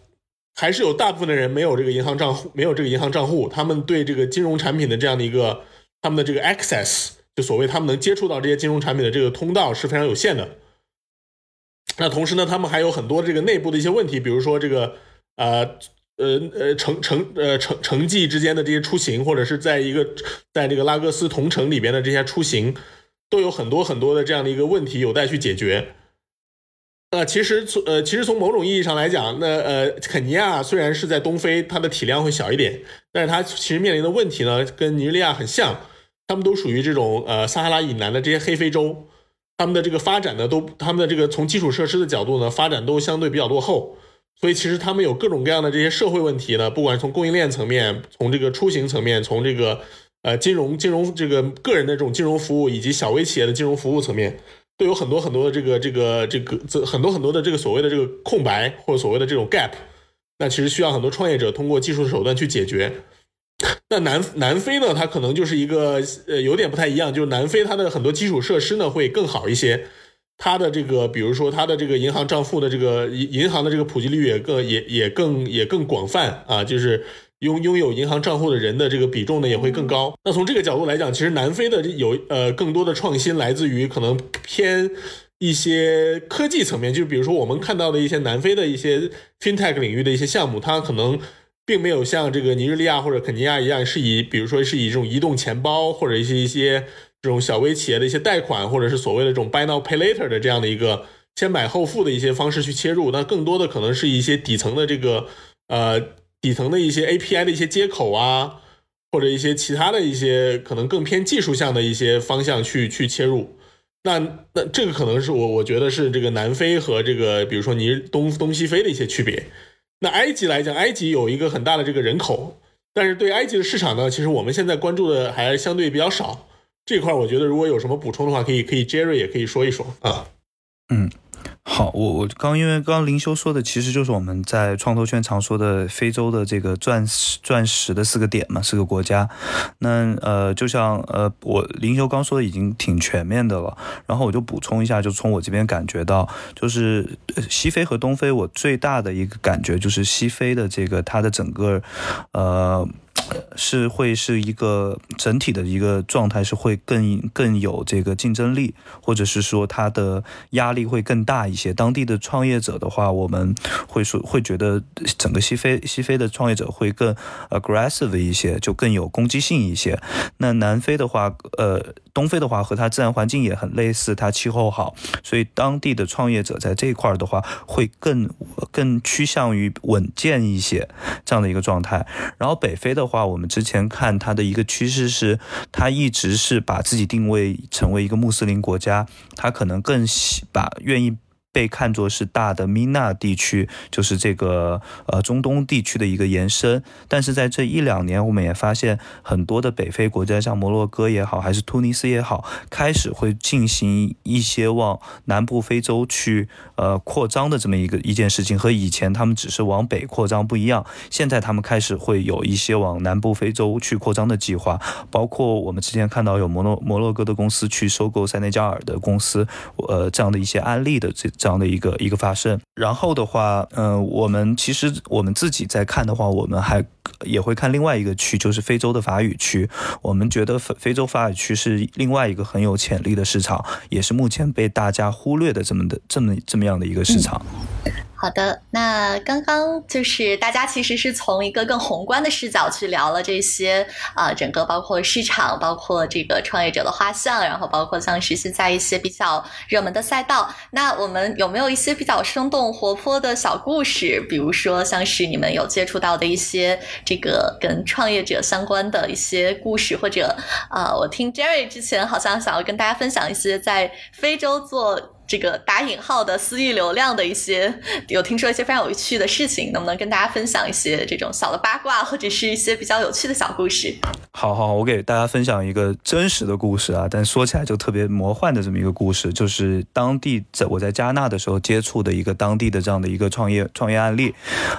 还是有大部分的人没有这个银行账户，没有这个银行账户，他们对这个金融产品的这样的一个他们的这个 access，就所谓他们能接触到这些金融产品的这个通道是非常有限的。那同时呢，他们还有很多这个内部的一些问题，比如说这个呃。呃呃，城城呃城城际之间的这些出行，或者是在一个在这个拉各斯同城里边的这些出行，都有很多很多的这样的一个问题有待去解决。那其实从呃其实从某种意义上来讲，那呃肯尼亚虽然是在东非，它的体量会小一点，但是它其实面临的问题呢，跟尼日利亚很像，他们都属于这种呃撒哈拉以南的这些黑非洲，他们的这个发展呢，都他们的这个从基础设施的角度呢，发展都相对比较落后。所以其实他们有各种各样的这些社会问题呢，不管是从供应链层面，从这个出行层面，从这个呃金融金融这个个人的这种金融服务，以及小微企业的金融服务层面，都有很多很多的这个这个这个这很多很多的这个所谓的这个空白或者所谓的这种 gap，那其实需要很多创业者通过技术手段去解决。那南南非呢，它可能就是一个呃有点不太一样，就是南非它的很多基础设施呢会更好一些。它的这个，比如说它的这个银行账户的这个银银行的这个普及率也更也也更也更广泛啊，就是拥拥有银行账户的人的这个比重呢也会更高。那从这个角度来讲，其实南非的有呃更多的创新来自于可能偏一些科技层面，就比如说我们看到的一些南非的一些 fintech 领域的一些项目，它可能并没有像这个尼日利亚或者肯尼亚一样是以比如说是以这种移动钱包或者一些一些。这种小微企业的一些贷款，或者是所谓的这种 buy now pay later 的这样的一个先买后付的一些方式去切入，那更多的可能是一些底层的这个呃底层的一些 API 的一些接口啊，或者一些其他的一些可能更偏技术向的一些方向去去切入。那那这个可能是我我觉得是这个南非和这个比如说你东东西非的一些区别。那埃及来讲，埃及有一个很大的这个人口，但是对埃及的市场呢，其实我们现在关注的还相对比较少。这块我觉得如果有什么补充的话，可以可以 Jerry 也可以说一说啊。嗯，好，我我刚因为刚刚林修说的其实就是我们在创投圈常说的非洲的这个钻石钻石的四个点嘛，四个国家。那呃，就像呃我林修刚说的已经挺全面的了，然后我就补充一下，就从我这边感觉到，就是西非和东非，我最大的一个感觉就是西非的这个它的整个呃。是会是一个整体的一个状态，是会更更有这个竞争力，或者是说它的压力会更大一些。当地的创业者的话，我们会说会觉得整个西非西非的创业者会更 aggressive 一些，就更有攻击性一些。那南非的话，呃。东非的话和它自然环境也很类似，它气候好，所以当地的创业者在这一块的话会更更趋向于稳健一些这样的一个状态。然后北非的话，我们之前看它的一个趋势是，它一直是把自己定位成为一个穆斯林国家，它可能更喜把愿意。被看作是大的 MENA 地区，就是这个呃中东地区的一个延伸。但是在这一两年，我们也发现很多的北非国家，像摩洛哥也好，还是突尼斯也好，开始会进行一些往南部非洲去呃扩张的这么一个一件事情。和以前他们只是往北扩张不一样，现在他们开始会有一些往南部非洲去扩张的计划。包括我们之前看到有摩洛摩洛哥的公司去收购塞内加尔的公司，呃这样的一些案例的这。这样的一个一个发生，然后的话，嗯，我们其实我们自己在看的话，我们还也会看另外一个区，就是非洲的法语区。我们觉得非非洲法语区是另外一个很有潜力的市场，也是目前被大家忽略的这么的这么这么样的一个市场。好的，那刚刚就是大家其实是从一个更宏观的视角去聊了这些啊，整个包括市场，包括这个创业者的画像，然后包括像是现在一些比较热门的赛道。那我们有没有一些比较生动活泼的小故事？比如说像是你们有接触到的一些这个跟创业者相关的一些故事，或者啊，我听 Jerry 之前好像想要跟大家分享一些在非洲做。这个打引号的私域流量的一些，有听说一些非常有趣的事情，能不能跟大家分享一些这种小的八卦，或者是一些比较有趣的小故事？好好，我给大家分享一个真实的故事啊，但说起来就特别魔幻的这么一个故事，就是当地在我在加纳的时候接触的一个当地的这样的一个创业创业案例，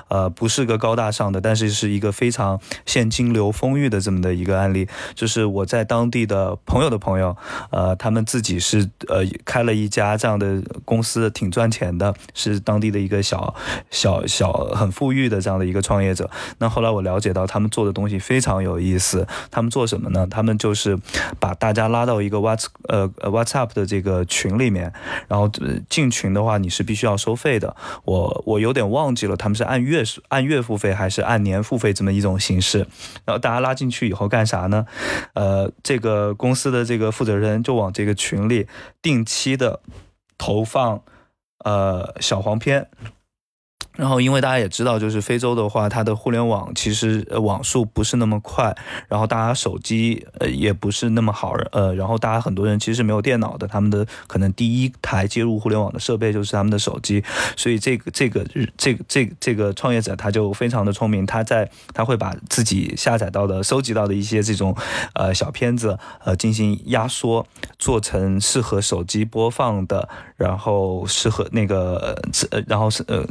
呃，不是个高大上的，但是是一个非常现金流丰裕的这么的一个案例，就是我在当地的朋友的朋友，呃，他们自己是呃开了一家这样。的公司挺赚钱的，是当地的一个小小小很富裕的这样的一个创业者。那后来我了解到，他们做的东西非常有意思。他们做什么呢？他们就是把大家拉到一个 Whats 呃 WhatsApp 的这个群里面，然后进群的话你是必须要收费的。我我有点忘记了，他们是按月按月付费还是按年付费这么一种形式。然后大家拉进去以后干啥呢？呃，这个公司的这个负责人就往这个群里定期的。投放，呃，小黄片。然后，因为大家也知道，就是非洲的话，它的互联网其实网速不是那么快，然后大家手机呃也不是那么好，呃，然后大家很多人其实是没有电脑的，他们的可能第一台接入互联网的设备就是他们的手机，所以这个这个这个这这个创业者他就非常的聪明，他在他会把自己下载到的、收集到的一些这种呃小片子呃进行压缩，做成适合手机播放的，然后适合那个呃然后是呃。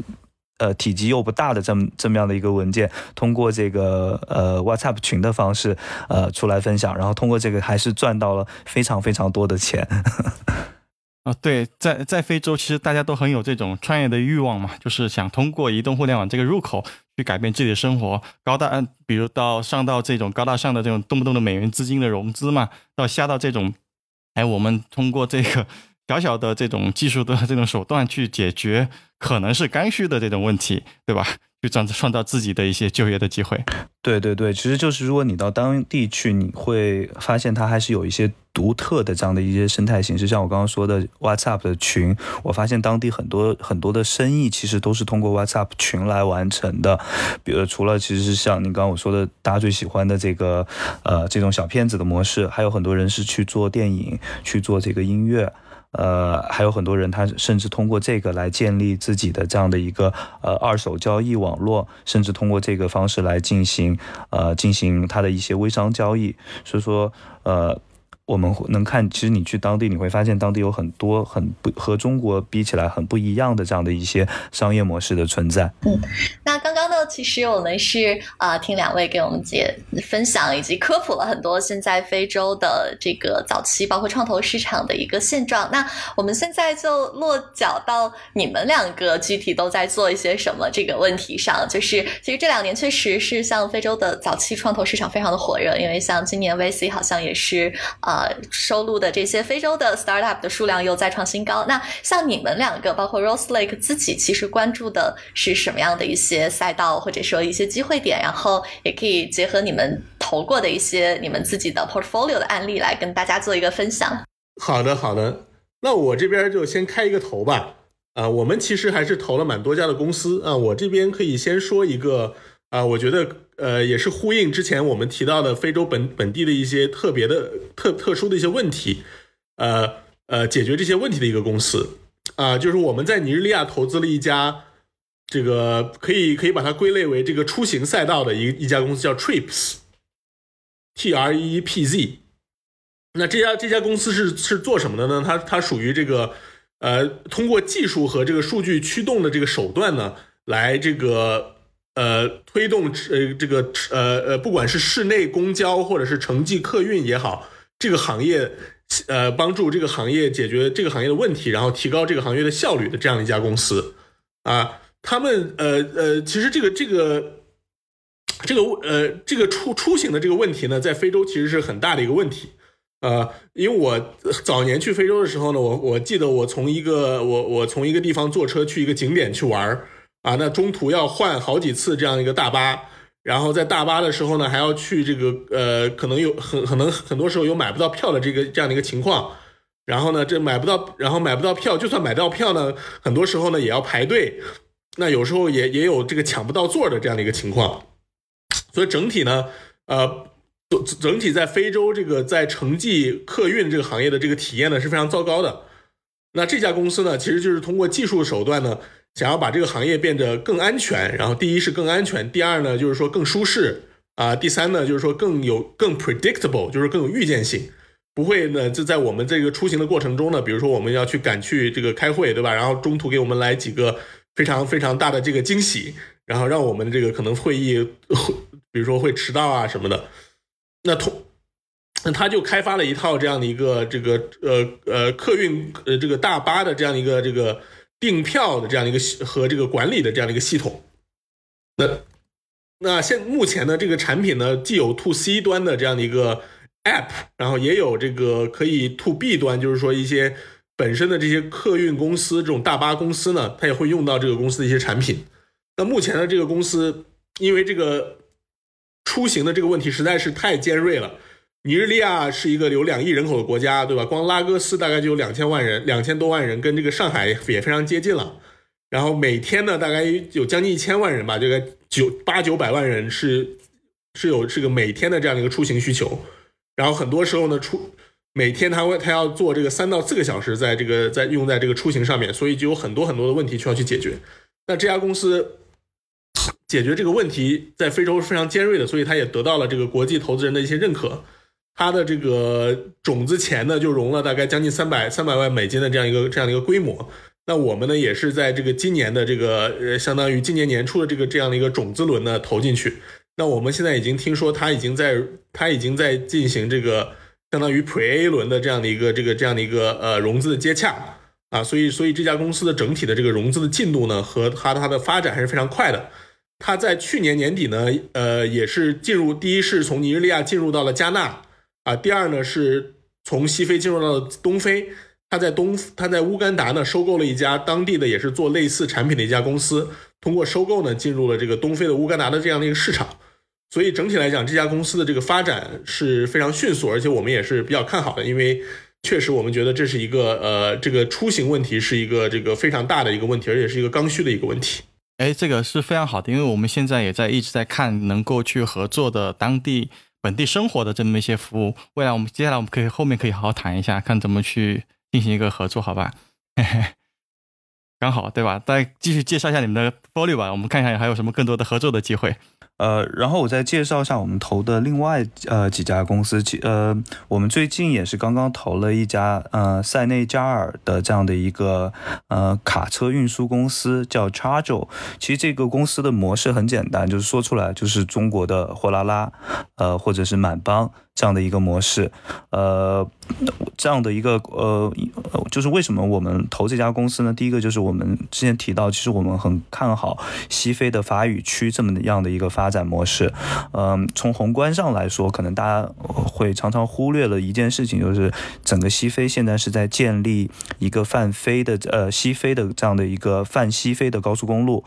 呃，体积又不大的这么这么样的一个文件，通过这个呃 WhatsApp 群的方式，呃出来分享，然后通过这个还是赚到了非常非常多的钱。啊，对，在在非洲，其实大家都很有这种创业的欲望嘛，就是想通过移动互联网这个入口去改变自己的生活，高大，比如到上到这种高大上的这种动不动的美元资金的融资嘛，到下到这种，哎，我们通过这个。小小的这种技术的这种手段去解决可能是刚需的这种问题，对吧？去创创造自己的一些就业的机会。对对对，其实就是如果你到当地去，你会发现它还是有一些独特的这样的一些生态形式。像我刚刚说的 WhatsApp 的群，我发现当地很多很多的生意其实都是通过 WhatsApp 群来完成的。比如除了其实是像你刚刚我说的大家最喜欢的这个呃这种小片子的模式，还有很多人是去做电影，去做这个音乐。呃，还有很多人，他甚至通过这个来建立自己的这样的一个呃二手交易网络，甚至通过这个方式来进行呃进行他的一些微商交易。所以说，呃。我们能看，其实你去当地，你会发现当地有很多很不和中国比起来很不一样的这样的一些商业模式的存在。嗯，那刚刚呢，其实我们是啊，听两位给我们解分享以及科普了很多现在非洲的这个早期包括创投市场的一个现状。那我们现在就落脚到你们两个具体都在做一些什么这个问题上。就是其实这两年确实是像非洲的早期创投市场非常的火热，因为像今年 VC 好像也是啊呃收录的这些非洲的 startup 的数量又再创新高。那像你们两个，包括 Rose Lake 自己，其实关注的是什么样的一些赛道，或者说一些机会点，然后也可以结合你们投过的一些你们自己的 portfolio 的案例来跟大家做一个分享。好的，好的，那我这边就先开一个头吧。啊，我们其实还是投了蛮多家的公司啊。我这边可以先说一个啊，我觉得呃也是呼应之前我们提到的非洲本本地的一些特别的特特殊的一些问题，呃呃，解决这些问题的一个公司啊，就是我们在尼日利亚投资了一家这个可以可以把它归类为这个出行赛道的一一家公司叫 Trips，T R E E P Z。那这家这家公司是是做什么的呢？它它属于这个。呃，通过技术和这个数据驱动的这个手段呢，来这个呃推动呃这个呃呃，不管是市内公交或者是城际客运也好，这个行业呃帮助这个行业解决这个行业的问题，然后提高这个行业的效率的这样一家公司啊，他们呃呃，其实这个这个这个呃这个出出行的这个问题呢，在非洲其实是很大的一个问题。呃，因为我早年去非洲的时候呢，我我记得我从一个我我从一个地方坐车去一个景点去玩儿啊，那中途要换好几次这样一个大巴，然后在大巴的时候呢，还要去这个呃，可能有很可能很多时候有买不到票的这个这样的一个情况，然后呢，这买不到，然后买不到票，就算买到票呢，很多时候呢也要排队，那有时候也也有这个抢不到座的这样的一个情况，所以整体呢，呃。整整体在非洲这个在城际客运这个行业的这个体验呢是非常糟糕的。那这家公司呢，其实就是通过技术手段呢，想要把这个行业变得更安全。然后第一是更安全，第二呢就是说更舒适啊，第三呢就是说更有更 predictable，就是更有预见性，不会呢就在我们这个出行的过程中呢，比如说我们要去赶去这个开会，对吧？然后中途给我们来几个非常非常大的这个惊喜，然后让我们这个可能会议，比如说会迟到啊什么的。那通，那他就开发了一套这样的一个这个呃呃客运呃这个大巴的这样一个这个订票的这样一个和这个管理的这样的一个系统。那那现目前呢，这个产品呢，既有 to C 端的这样的一个 App，然后也有这个可以 to B 端，就是说一些本身的这些客运公司这种大巴公司呢，它也会用到这个公司的一些产品。那目前的这个公司，因为这个。出行的这个问题实在是太尖锐了。尼日利亚是一个有两亿人口的国家，对吧？光拉各斯大概就有两千万人，两千多万人，跟这个上海也非常接近了。然后每天呢，大概有将近一千万人吧，这个九八九百万人是是有这个每天的这样的一个出行需求。然后很多时候呢，出每天他会他要做这个三到四个小时，在这个在用在这个出行上面，所以就有很多很多的问题需要去解决。那这家公司。解决这个问题在非洲是非常尖锐的，所以他也得到了这个国际投资人的一些认可。它的这个种子钱呢，就融了大概将近三百三百万美金的这样一个这样的一个规模。那我们呢，也是在这个今年的这个呃，相当于今年年初的这个这样的一个种子轮呢投进去。那我们现在已经听说，它已经在它已经在进行这个相当于 Pre A 轮的这样的一个这个这样的一个呃融资的接洽啊。所以所以这家公司的整体的这个融资的进度呢，和它它的发展还是非常快的。他在去年年底呢，呃，也是进入第一是从尼日利亚进入到了加纳，啊，第二呢是从西非进入到东非。他在东他在乌干达呢收购了一家当地的也是做类似产品的一家公司，通过收购呢进入了这个东非的乌干达的这样的一个市场。所以整体来讲，这家公司的这个发展是非常迅速，而且我们也是比较看好的，因为确实我们觉得这是一个呃这个出行问题是一个这个非常大的一个问题，而且是一个刚需的一个问题。哎，这个是非常好的，因为我们现在也在一直在看能够去合作的当地本地生活的这么一些服务。未来我们接下来我们可以后面可以好好谈一下，看怎么去进行一个合作，好吧？嘿嘿，刚好对吧？再继续介绍一下你们的 folio 吧，我们看一下还有什么更多的合作的机会。呃，然后我再介绍一下我们投的另外呃几家公司，其呃，我们最近也是刚刚投了一家呃塞内加尔的这样的一个呃卡车运输公司，叫 Chargeo。其实这个公司的模式很简单，就是说出来就是中国的货拉拉，呃，或者是满帮。这样的一个模式，呃，这样的一个呃，就是为什么我们投这家公司呢？第一个就是我们之前提到，其实我们很看好西非的法语区这么样的一个发展模式。嗯，从宏观上来说，可能大家会常常忽略了一件事情，就是整个西非现在是在建立一个泛非的呃西非的这样的一个泛西非的高速公路。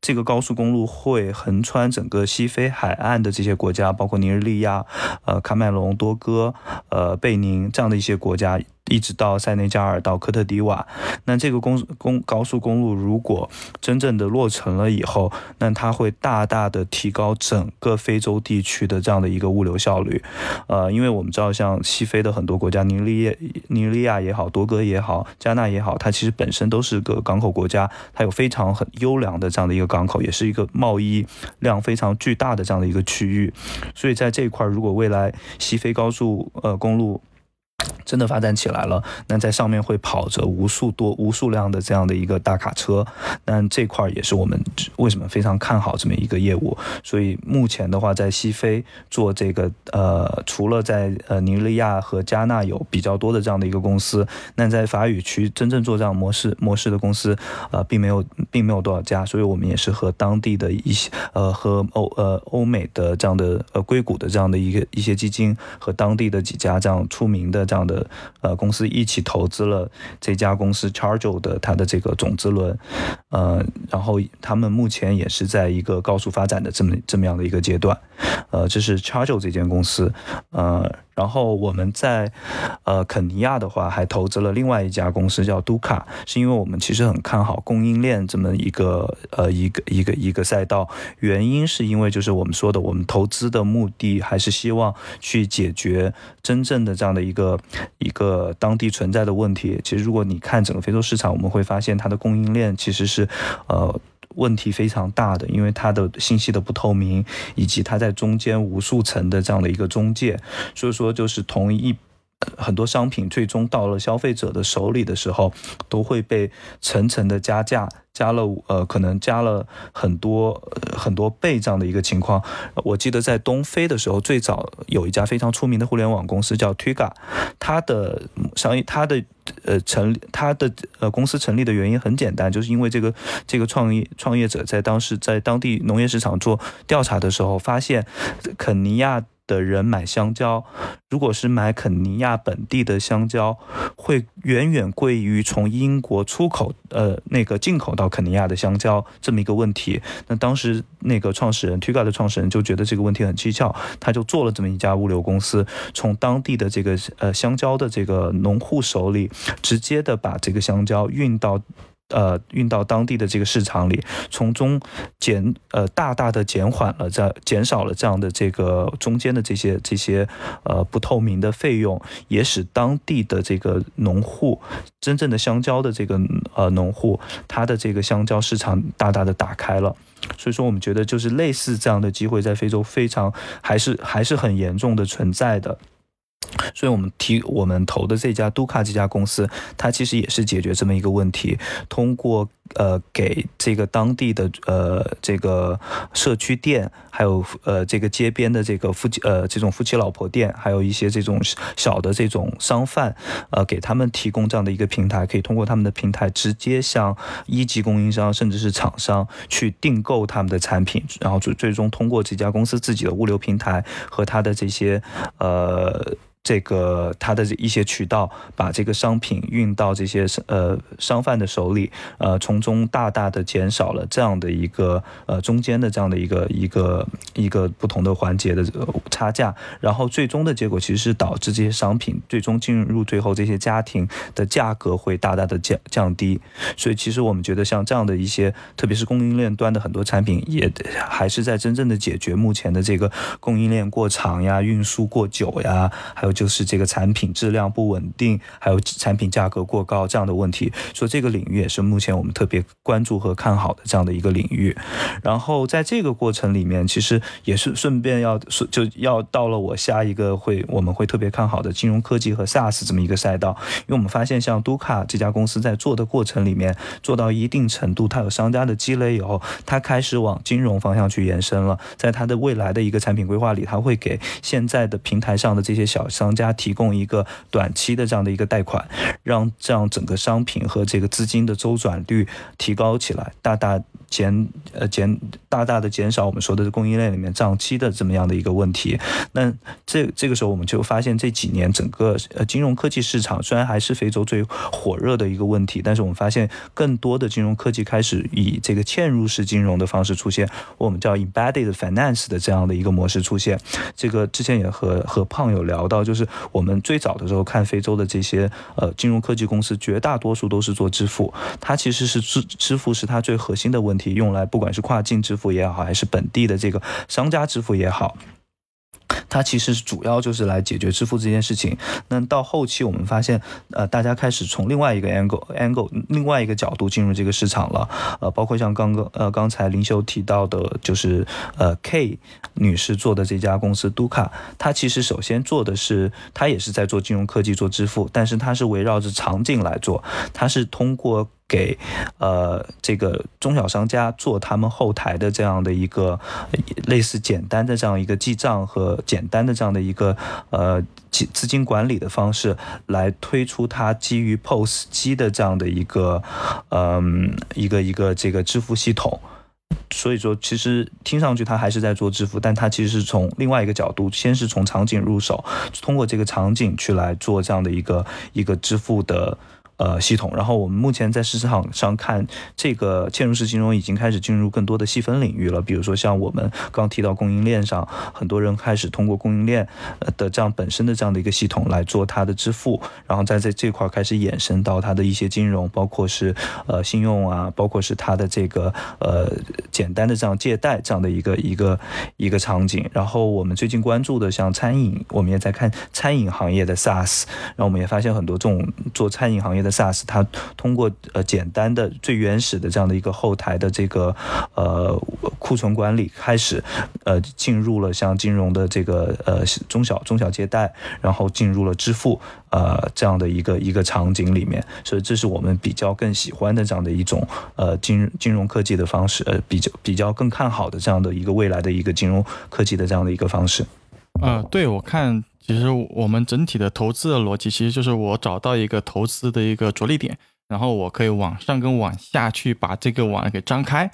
这个高速公路会横穿整个西非海岸的这些国家，包括尼日利亚、呃喀麦。隆多哥、呃贝宁这样的一些国家。一直到塞内加尔到科特迪瓦，那这个公公高速公路如果真正的落成了以后，那它会大大的提高整个非洲地区的这样的一个物流效率。呃，因为我们知道，像西非的很多国家，尼利、尼日利亚也好，多哥也好，加纳也好，它其实本身都是个港口国家，它有非常很优良的这样的一个港口，也是一个贸易量非常巨大的这样的一个区域。所以在这一块，如果未来西非高速呃公路，真的发展起来了，那在上面会跑着无数多、无数辆的这样的一个大卡车，那这块也是我们为什么非常看好这么一个业务。所以目前的话，在西非做这个，呃，除了在呃尼日利亚和加纳有比较多的这样的一个公司，那在法语区真正做这样模式模式的公司，呃，并没有，并没有多少家。所以我们也是和当地的一些，呃，和欧呃欧美的这样的呃硅谷的这样的一个一些基金和当地的几家这样出名的这样。的呃公司一起投资了这家公司 Chargeo 的它的这个种子轮，呃，然后他们目前也是在一个高速发展的这么这么样的一个阶段，呃，这是 Chargeo 这间公司，呃。然后我们在，呃，肯尼亚的话还投资了另外一家公司叫杜卡，是因为我们其实很看好供应链这么一个呃一个一个一个赛道，原因是因为就是我们说的，我们投资的目的还是希望去解决真正的这样的一个一个当地存在的问题。其实如果你看整个非洲市场，我们会发现它的供应链其实是，呃。问题非常大的，因为它的信息的不透明，以及它在中间无数层的这样的一个中介，所以说就是同一很多商品最终到了消费者的手里的时候，都会被层层的加价。加了呃，可能加了很多很多倍这样的一个情况。我记得在东非的时候，最早有一家非常出名的互联网公司叫 Tiga，它的商业它的呃成立它的呃公司成立的原因很简单，就是因为这个这个创业创业者在当时在当地农业市场做调查的时候，发现肯尼亚。的人买香蕉，如果是买肯尼亚本地的香蕉，会远远贵于从英国出口呃那个进口到肯尼亚的香蕉这么一个问题。那当时那个创始人 t i g a 的创始人就觉得这个问题很蹊跷，他就做了这么一家物流公司，从当地的这个呃香蕉的这个农户手里，直接的把这个香蕉运到。呃，运到当地的这个市场里，从中减呃大大的减缓了这减少了这样的这个中间的这些这些呃不透明的费用，也使当地的这个农户真正的香蕉的这个呃农户，他的这个香蕉市场大大的打开了。所以说，我们觉得就是类似这样的机会，在非洲非常还是还是很严重的存在的。所以我们提我们投的这家杜卡这家公司，它其实也是解决这么一个问题，通过呃给这个当地的呃这个社区店，还有呃这个街边的这个夫妻呃这种夫妻老婆店，还有一些这种小的这种商贩，呃给他们提供这样的一个平台，可以通过他们的平台直接向一级供应商甚至是厂商去订购他们的产品，然后最最终通过这家公司自己的物流平台和他的这些呃。这个它的一些渠道把这个商品运到这些呃商贩的手里，呃，从中大大的减少了这样的一个呃中间的这样的一个一个一个不同的环节的差价，然后最终的结果其实是导致这些商品最终进入最后这些家庭的价格会大大的降降低，所以其实我们觉得像这样的一些，特别是供应链端的很多产品，也还是在真正的解决目前的这个供应链过长呀、运输过久呀，还有。就是这个产品质量不稳定，还有产品价格过高这样的问题，所以这个领域也是目前我们特别关注和看好的这样的一个领域。然后在这个过程里面，其实也是顺便要说，就要到了我下一个会我们会特别看好的金融科技和 SaaS 这么一个赛道，因为我们发现像都卡这家公司在做的过程里面，做到一定程度，它有商家的积累以后，它开始往金融方向去延伸了。在它的未来的一个产品规划里，它会给现在的平台上的这些小商家提供一个短期的这样的一个贷款，让这样整个商品和这个资金的周转率提高起来，大大减呃减大大的减少我们说的供应链里面账期的这么样的一个问题。那这这个时候我们就发现这几年整个呃金融科技市场虽然还是非洲最火热的一个问题，但是我们发现更多的金融科技开始以这个嵌入式金融的方式出现，我们叫 embedded finance 的这样的一个模式出现。这个之前也和和胖有聊到，就是我们最早的时候看非洲的这些呃金融科技公司，绝大多数都是做支付，它其实是支支付是它最核心的问题，用来不管是跨境支付也好，还是本地的这个商家支付也好。它其实主要就是来解决支付这件事情。那到后期我们发现，呃，大家开始从另外一个 angle angle 另外一个角度进入这个市场了。呃，包括像刚刚呃刚才林修提到的，就是呃 K 女士做的这家公司 Duka，，它其实首先做的是，它也是在做金融科技做支付，但是它是围绕着场景来做，它是通过。给呃这个中小商家做他们后台的这样的一个类似简单的这样一个记账和简单的这样的一个呃资资金管理的方式，来推出它基于 POS 机的这样的一个嗯一个一个这个支付系统。所以说，其实听上去它还是在做支付，但它其实是从另外一个角度，先是从场景入手，通过这个场景去来做这样的一个一个支付的。呃，系统。然后我们目前在市场上看，这个嵌入式金融已经开始进入更多的细分领域了。比如说像我们刚提到供应链上，很多人开始通过供应链的这样本身的这样的一个系统来做它的支付，然后在在这块开始衍生到它的一些金融，包括是呃信用啊，包括是它的这个呃简单的这样借贷这样的一个一个一个场景。然后我们最近关注的像餐饮，我们也在看餐饮行业的 SaaS，然后我们也发现很多这种做餐饮行业的 SaaS 它通过呃简单的最原始的这样的一个后台的这个呃库存管理开始，呃进入了像金融的这个呃中小中小借贷，然后进入了支付呃这样的一个一个场景里面，所以这是我们比较更喜欢的这样的一种呃金金融科技的方式，呃比较比较更看好的这样的一个未来的一个金融科技的这样的一个方式。呃，对我看。其实我们整体的投资的逻辑，其实就是我找到一个投资的一个着力点，然后我可以往上跟往下去把这个网给张开。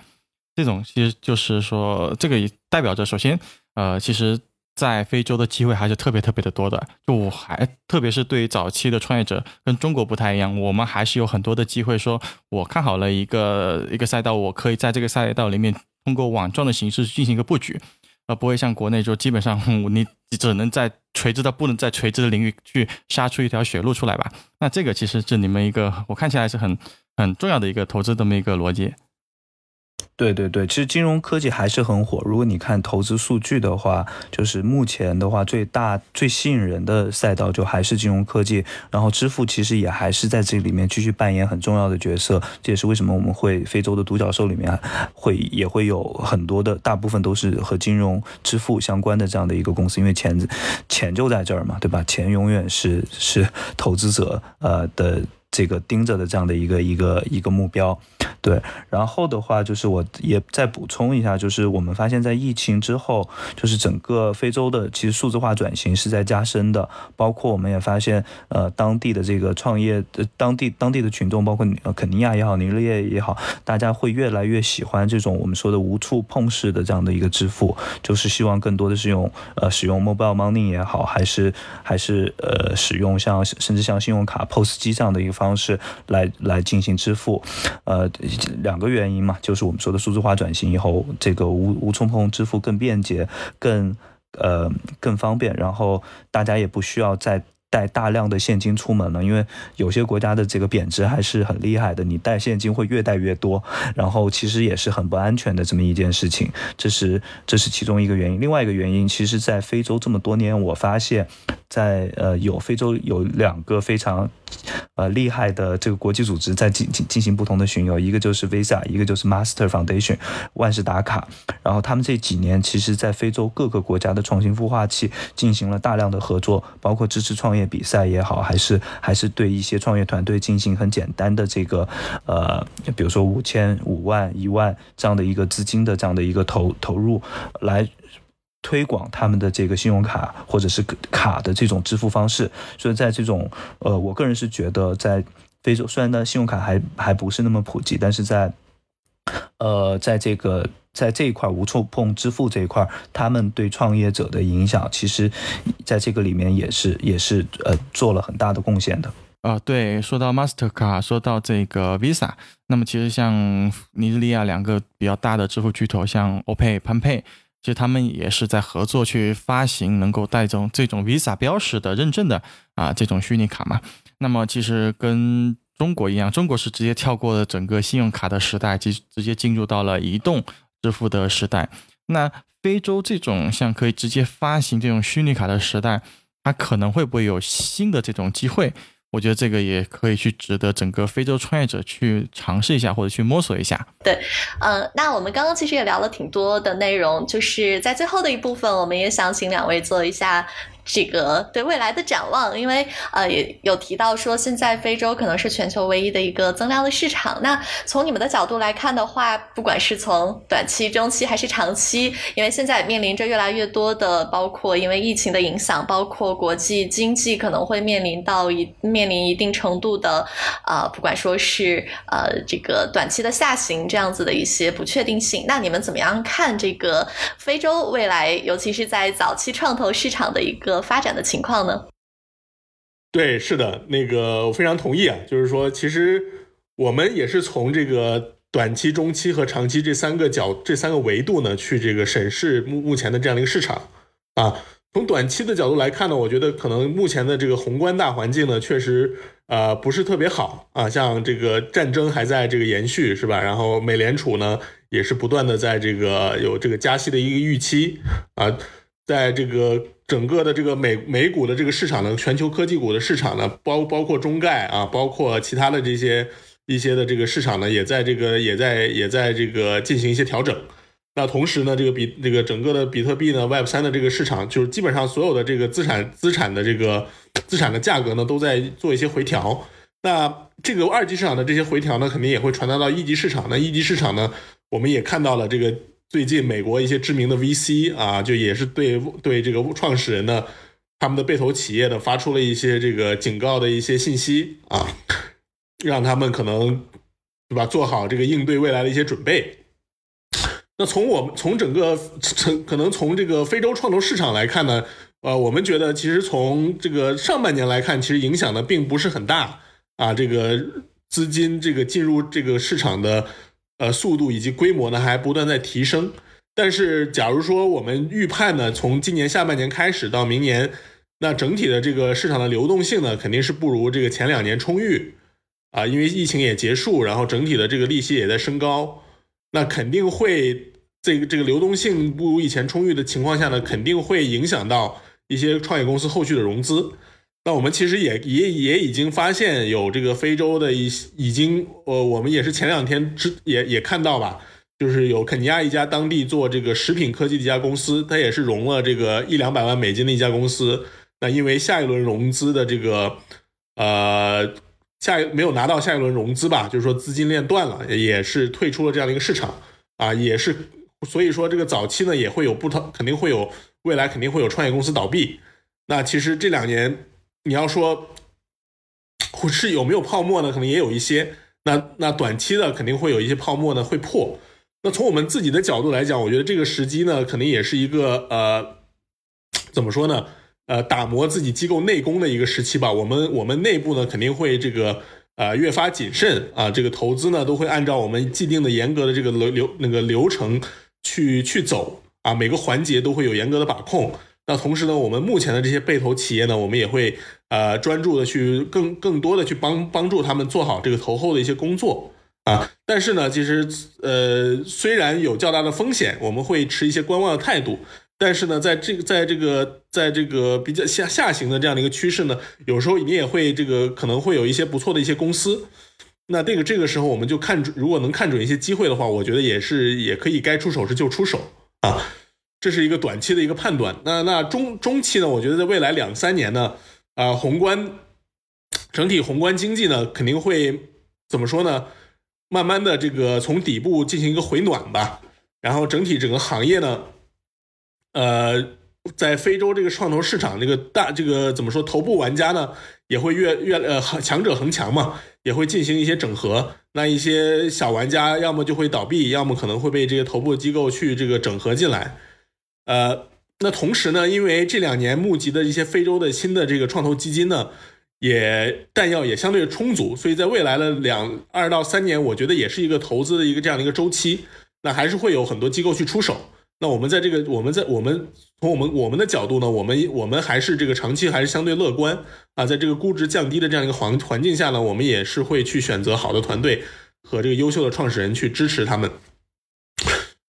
这种其实就是说，这个也代表着，首先，呃，其实，在非洲的机会还是特别特别的多的。就我还特别是对于早期的创业者，跟中国不太一样，我们还是有很多的机会。说我看好了一个一个赛道，我可以在这个赛道里面通过网状的形式进行一个布局。而不会像国内，就基本上你只能在垂直到不能在垂直的领域去杀出一条血路出来吧？那这个其实是你们一个我看起来是很很重要的一个投资这么一个逻辑。对对对，其实金融科技还是很火。如果你看投资数据的话，就是目前的话最大最吸引人的赛道就还是金融科技。然后支付其实也还是在这里面继续扮演很重要的角色。这也是为什么我们会非洲的独角兽里面会也会有很多的大部分都是和金融支付相关的这样的一个公司，因为钱钱就在这儿嘛，对吧？钱永远是是投资者呃的。这个盯着的这样的一个一个一个目标，对，然后的话就是我也再补充一下，就是我们发现，在疫情之后，就是整个非洲的其实数字化转型是在加深的，包括我们也发现，呃，当地的这个创业当地当地的群众，包括肯尼亚也好，尼日利亚也好，大家会越来越喜欢这种我们说的无触碰式的这样的一个支付，就是希望更多的是用呃使用 mobile money 也好，还是还是呃使用像甚至像信用卡 POS 机这样的一个。方式来来进行支付，呃，两个原因嘛，就是我们说的数字化转型以后，这个无无触碰支付更便捷、更呃更方便，然后大家也不需要再带大量的现金出门了，因为有些国家的这个贬值还是很厉害的，你带现金会越带越多，然后其实也是很不安全的这么一件事情，这是这是其中一个原因。另外一个原因，其实，在非洲这么多年，我发现。在呃有非洲有两个非常呃厉害的这个国际组织在进进进行不同的巡游，一个就是 Visa，一个就是 Master Foundation 万事达卡。然后他们这几年其实，在非洲各个国家的创新孵化器进行了大量的合作，包括支持创业比赛也好，还是还是对一些创业团队进行很简单的这个呃，比如说五千、五万、一万这样的一个资金的这样的一个投投入来。推广他们的这个信用卡或者是卡的这种支付方式，所以在这种呃，我个人是觉得在非洲，虽然呢信用卡还还不是那么普及，但是在呃，在这个在这一块无触碰支付这一块，他们对创业者的影响，其实在这个里面也是也是呃做了很大的贡献的。啊，对，说到 Mastercard，说到这个 Visa，那么其实像尼日利亚两个比较大的支付巨头，像 OPay、p a n p a y 其实他们也是在合作去发行能够带种这种 Visa 标识的认证的啊这种虚拟卡嘛。那么其实跟中国一样，中国是直接跳过了整个信用卡的时代，直直接进入到了移动支付的时代。那非洲这种像可以直接发行这种虚拟卡的时代，它可能会不会有新的这种机会？我觉得这个也可以去值得整个非洲创业者去尝试一下或者去摸索一下。对，呃，那我们刚刚其实也聊了挺多的内容，就是在最后的一部分，我们也想请两位做一下。这个对未来的展望，因为呃也有提到说，现在非洲可能是全球唯一的一个增量的市场。那从你们的角度来看的话，不管是从短期、中期还是长期，因为现在面临着越来越多的，包括因为疫情的影响，包括国际经济可能会面临到一面临一定程度的，呃，不管说是呃这个短期的下行这样子的一些不确定性。那你们怎么样看这个非洲未来，尤其是在早期创投市场的一个？发展的情况呢？对，是的，那个我非常同意啊，就是说，其实我们也是从这个短期、中期和长期这三个角、这三个维度呢，去这个审视目目前的这样的一个市场啊。从短期的角度来看呢，我觉得可能目前的这个宏观大环境呢，确实呃不是特别好啊。像这个战争还在这个延续，是吧？然后美联储呢，也是不断的在这个有这个加息的一个预期啊。在这个整个的这个美美股的这个市场呢，全球科技股的市场呢，包包括中概啊，包括其他的这些一些的这个市场呢，也在这个也在也在这个进行一些调整。那同时呢，这个比这个整个的比特币呢，Web 三的这个市场，就是基本上所有的这个资产资产的这个资产的价格呢，都在做一些回调。那这个二级市场的这些回调呢，肯定也会传达到一级市场。那一级市场呢，我们也看到了这个。最近美国一些知名的 VC 啊，就也是对对这个创始人呢，他们的被投企业呢发出了一些这个警告的一些信息啊，让他们可能对吧做好这个应对未来的一些准备。那从我们从整个从可能从这个非洲创投市场来看呢，呃，我们觉得其实从这个上半年来看，其实影响呢并不是很大啊，这个资金这个进入这个市场的。呃，速度以及规模呢还不断在提升，但是假如说我们预判呢，从今年下半年开始到明年，那整体的这个市场的流动性呢，肯定是不如这个前两年充裕啊，因为疫情也结束，然后整体的这个利息也在升高，那肯定会这个这个流动性不如以前充裕的情况下呢，肯定会影响到一些创业公司后续的融资。那我们其实也也也已经发现有这个非洲的一已经呃，我们也是前两天之也也看到吧，就是有肯尼亚一家当地做这个食品科技的一家公司，它也是融了这个一两百万美金的一家公司。那因为下一轮融资的这个呃下没有拿到下一轮融资吧，就是说资金链断了，也是退出了这样的一个市场啊，也是所以说这个早期呢也会有不同，肯定会有未来肯定会有创业公司倒闭。那其实这两年。你要说，是有没有泡沫呢？可能也有一些。那那短期的肯定会有一些泡沫呢，会破。那从我们自己的角度来讲，我觉得这个时机呢，肯定也是一个呃，怎么说呢？呃，打磨自己机构内功的一个时期吧。我们我们内部呢，肯定会这个呃越发谨慎啊。这个投资呢，都会按照我们既定的严格的这个流流那个流程去去走啊。每个环节都会有严格的把控。那同时呢，我们目前的这些被投企业呢，我们也会呃专注的去更更多的去帮帮助他们做好这个投后的一些工作啊。但是呢，其实呃虽然有较大的风险，我们会持一些观望的态度，但是呢，在这个在这个在这个比较下下行的这样的一个趋势呢，有时候你也会这个可能会有一些不错的一些公司。那这个这个时候我们就看准，如果能看准一些机会的话，我觉得也是也可以该出手时就出手啊。这是一个短期的一个判断。那那中中期呢？我觉得在未来两三年呢，啊，宏观整体宏观经济呢肯定会怎么说呢？慢慢的这个从底部进行一个回暖吧。然后整体整个行业呢，呃，在非洲这个创投市场这个大这个怎么说？头部玩家呢也会越越呃强者恒强嘛。也会进行一些整合，那一些小玩家要么就会倒闭，要么可能会被这些头部机构去这个整合进来。呃，那同时呢，因为这两年募集的一些非洲的新的这个创投基金呢，也弹药也相对充足，所以在未来的两二到三年，我觉得也是一个投资的一个这样的一个周期，那还是会有很多机构去出手。那我们在这个我们在我们从我们我们的角度呢，我们我们还是这个长期还是相对乐观啊，在这个估值降低的这样一个环环境下呢，我们也是会去选择好的团队和这个优秀的创始人去支持他们。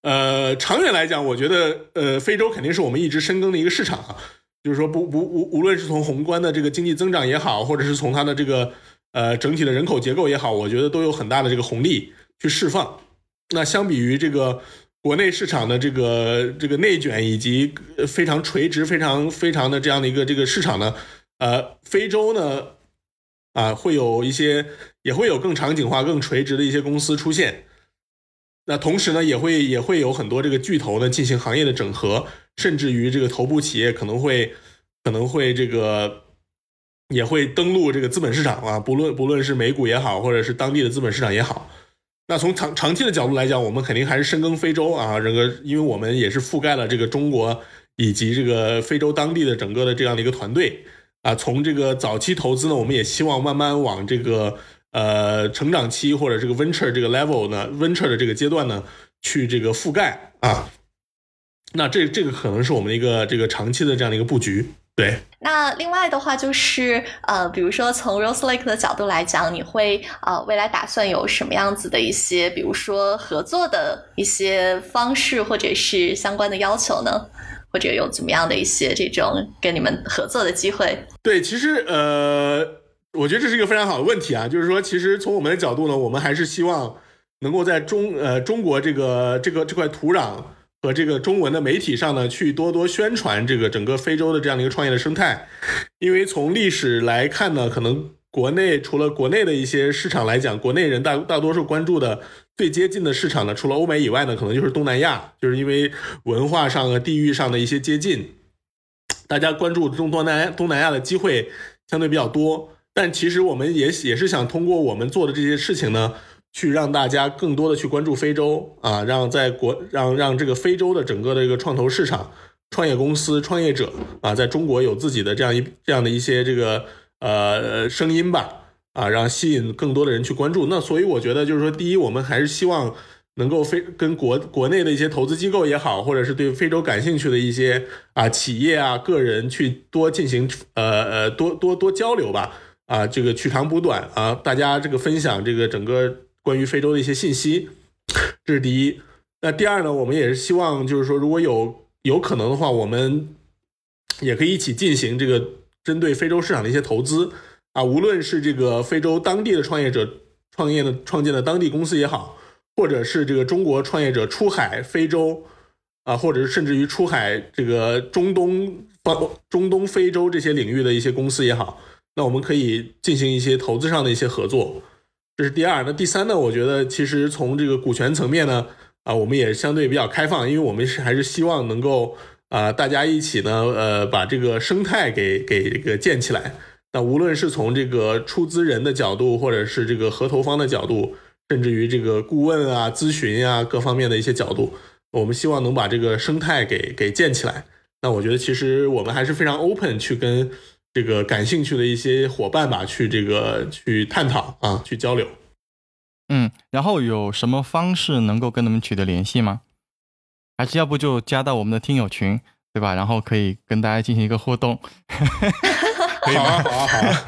呃，长远来讲，我觉得呃，非洲肯定是我们一直深耕的一个市场啊，就是说不不无无论是从宏观的这个经济增长也好，或者是从它的这个呃整体的人口结构也好，我觉得都有很大的这个红利去释放。那相比于这个。国内市场的这个这个内卷以及非常垂直、非常非常的这样的一个这个市场呢，呃，非洲呢，啊，会有一些也会有更场景化、更垂直的一些公司出现。那同时呢，也会也会有很多这个巨头呢进行行业的整合，甚至于这个头部企业可能会可能会这个也会登陆这个资本市场啊，不论不论是美股也好，或者是当地的资本市场也好。那从长长期的角度来讲，我们肯定还是深耕非洲啊，这个因为我们也是覆盖了这个中国以及这个非洲当地的整个的这样的一个团队啊。从这个早期投资呢，我们也希望慢慢往这个呃成长期或者这个 venture 这个 level 呢，venture 的这个阶段呢去这个覆盖啊。那这这个可能是我们的一个这个长期的这样的一个布局。对，那另外的话就是，呃，比如说从 Rose Lake 的角度来讲，你会呃未来打算有什么样子的一些，比如说合作的一些方式，或者是相关的要求呢？或者有怎么样的一些这种跟你们合作的机会？对，其实呃，我觉得这是一个非常好的问题啊，就是说，其实从我们的角度呢，我们还是希望能够在中呃中国这个这个这块土壤。和这个中文的媒体上呢，去多多宣传这个整个非洲的这样的一个创业的生态，因为从历史来看呢，可能国内除了国内的一些市场来讲，国内人大大多数关注的最接近的市场呢，除了欧美以外呢，可能就是东南亚，就是因为文化上和地域上的一些接近，大家关注中东南东南亚的机会相对比较多。但其实我们也也是想通过我们做的这些事情呢。去让大家更多的去关注非洲啊，让在国让让这个非洲的整个的一个创投市场、创业公司、创业者啊，在中国有自己的这样一这样的一些这个呃声音吧啊，让吸引更多的人去关注。那所以我觉得就是说，第一，我们还是希望能够非跟国国内的一些投资机构也好，或者是对非洲感兴趣的一些啊企业啊个人去多进行呃呃多多多交流吧啊，这个取长补短啊，大家这个分享这个整个。关于非洲的一些信息，这是第一。那第二呢？我们也是希望，就是说，如果有有可能的话，我们也可以一起进行这个针对非洲市场的一些投资啊。无论是这个非洲当地的创业者创业的创建的当地公司也好，或者是这个中国创业者出海非洲啊，或者是甚至于出海这个中东方中东非洲这些领域的一些公司也好，那我们可以进行一些投资上的一些合作。这是第二，那第三呢？我觉得其实从这个股权层面呢，啊，我们也相对比较开放，因为我们是还是希望能够啊，大家一起呢，呃，把这个生态给给这个建起来。那无论是从这个出资人的角度，或者是这个合投方的角度，甚至于这个顾问啊、咨询啊各方面的一些角度，我们希望能把这个生态给给建起来。那我觉得其实我们还是非常 open 去跟。这个感兴趣的一些伙伴吧，去这个去探讨啊，去交流。嗯，然后有什么方式能够跟他们取得联系吗？还是要不就加到我们的听友群，对吧？然后可以跟大家进行一个互动。好啊，好啊，好啊。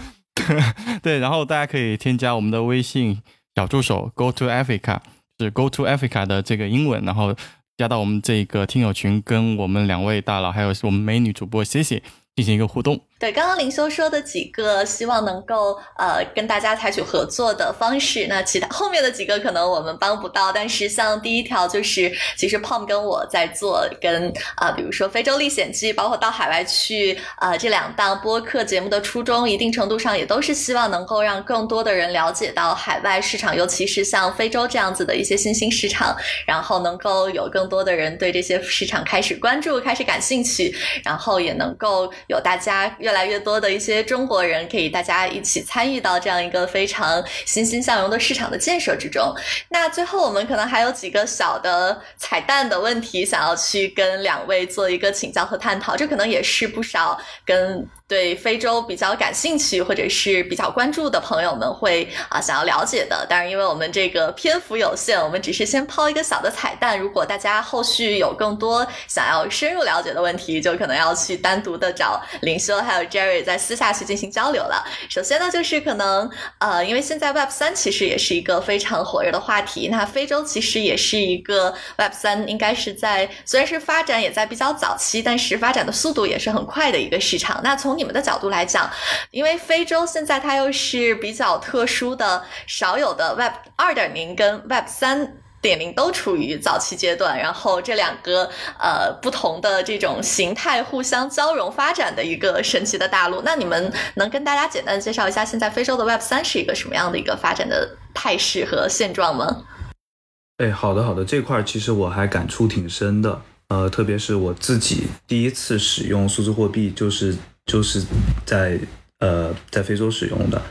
对，然后大家可以添加我们的微信小助手 Go to Africa，是 Go to Africa 的这个英文，然后加到我们这个听友群，跟我们两位大佬还有我们美女主播 Cici 进行一个互动。对，刚刚林修说的几个，希望能够呃跟大家采取合作的方式。那其他后面的几个可能我们帮不到，但是像第一条就是，其实 Pom 跟我在做跟啊，比如说非洲历险记，包括到海外去啊这两档播客节目的初衷，一定程度上也都是希望能够让更多的人了解到海外市场，尤其是像非洲这样子的一些新兴市场，然后能够有更多的人对这些市场开始关注、开始感兴趣，然后也能够有大家。越来越多的一些中国人可以大家一起参与到这样一个非常欣欣向荣的市场的建设之中。那最后我们可能还有几个小的彩蛋的问题，想要去跟两位做一个请教和探讨。这可能也是不少跟。对非洲比较感兴趣或者是比较关注的朋友们会啊想要了解的，当然因为我们这个篇幅有限，我们只是先抛一个小的彩蛋。如果大家后续有更多想要深入了解的问题，就可能要去单独的找林修还有 Jerry 在私下去进行交流了。首先呢，就是可能呃，因为现在 Web 三其实也是一个非常火热的话题，那非洲其实也是一个 Web 三应该是在虽然是发展也在比较早期，但是发展的速度也是很快的一个市场。那从从你们的角度来讲，因为非洲现在它又是比较特殊的、少有的 Web 二点零跟 Web 三点零都处于早期阶段，然后这两个呃不同的这种形态互相交融发展的一个神奇的大陆。那你们能跟大家简单介绍一下现在非洲的 Web 三是一个什么样的一个发展的态势和现状吗？哎，好的好的，这块其实我还感触挺深的。呃，特别是我自己第一次使用数字货币，就是就是在呃在非洲使用的。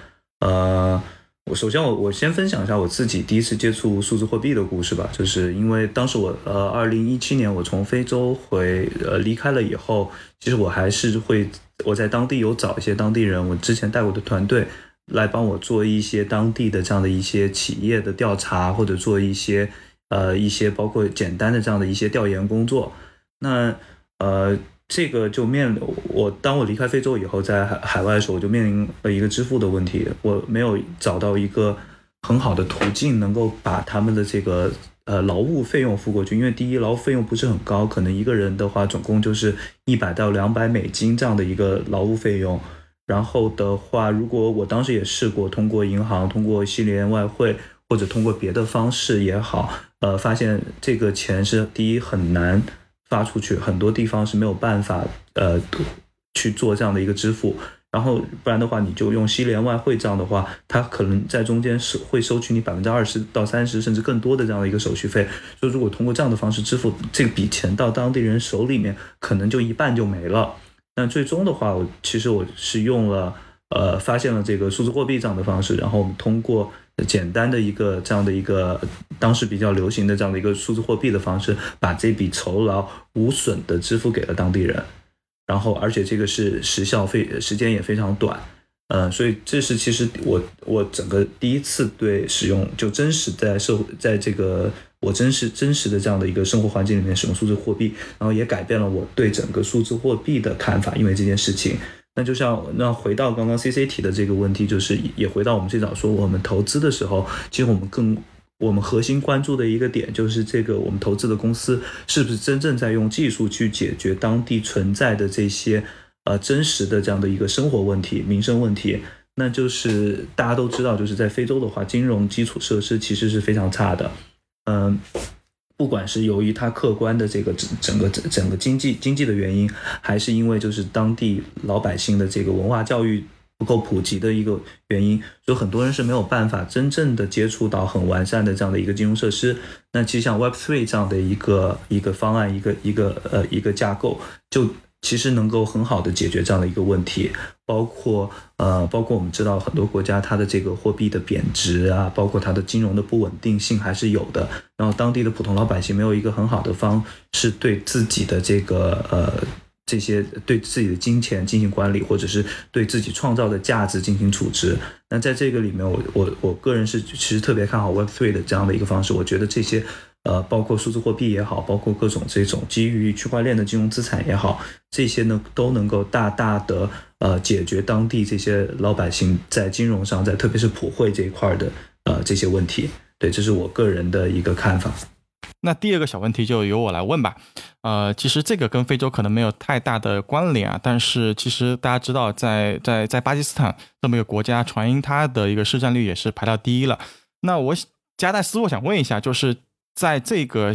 呃，我首先我我先分享一下我自己第一次接触数字货币的故事吧。就是因为当时我呃二零一七年我从非洲回呃离开了以后，其实我还是会我在当地有找一些当地人，我之前带过的团队来帮我做一些当地的这样的一些企业的调查，或者做一些。呃，一些包括简单的这样的一些调研工作，那呃，这个就面我当我离开非洲以后，在海海外的时候，我就面临了一个支付的问题，我没有找到一个很好的途径能够把他们的这个呃劳务费用付过去，因为第一劳务费用不是很高，可能一个人的话总共就是一百到两百美金这样的一个劳务费用，然后的话，如果我当时也试过通过银行，通过西联外汇。或者通过别的方式也好，呃，发现这个钱是第一很难发出去，很多地方是没有办法呃去做这样的一个支付，然后不然的话，你就用西联外汇这样的话，它可能在中间是会收取你百分之二十到三十甚至更多的这样的一个手续费，所以如果通过这样的方式支付，这笔钱到当地人手里面可能就一半就没了。那最终的话，我其实我是用了呃发现了这个数字货币这样的方式，然后我们通过。简单的一个这样的一个当时比较流行的这样的一个数字货币的方式，把这笔酬劳无损的支付给了当地人，然后而且这个是时效费时间也非常短，嗯，所以这是其实我我整个第一次对使用就真实在社会在这个我真实真实的这样的一个生活环境里面使用数字货币，然后也改变了我对整个数字货币的看法，因为这件事情。那就像那回到刚刚 C C 提的这个问题，就是也回到我们最早说我们投资的时候，其实我们更我们核心关注的一个点就是这个我们投资的公司是不是真正在用技术去解决当地存在的这些呃真实的这样的一个生活问题、民生问题。那就是大家都知道，就是在非洲的话，金融基础设施其实是非常差的，嗯。不管是由于它客观的这个整整个整整个经济经济的原因，还是因为就是当地老百姓的这个文化教育不够普及的一个原因，所以很多人是没有办法真正的接触到很完善的这样的一个金融设施。那其实像 Web Three 这样的一个一个方案，一个一个呃一个架构就。其实能够很好的解决这样的一个问题，包括呃，包括我们知道很多国家它的这个货币的贬值啊，包括它的金融的不稳定性还是有的。然后当地的普通老百姓没有一个很好的方式对自己的这个呃这些对自己的金钱进行管理，或者是对自己创造的价值进行处置。那在这个里面，我我我个人是其实特别看好 Web Three 的这样的一个方式。我觉得这些。呃，包括数字货币也好，包括各种这种基于区块链的金融资产也好，这些呢都能够大大的呃解决当地这些老百姓在金融上，在特别是普惠这一块的呃这些问题。对，这是我个人的一个看法。那第二个小问题就由我来问吧。呃，其实这个跟非洲可能没有太大的关联啊，但是其实大家知道，在在在巴基斯坦这么一个国家，传音它的一个市占率也是排到第一了。那我加代斯，我想问一下，就是在这个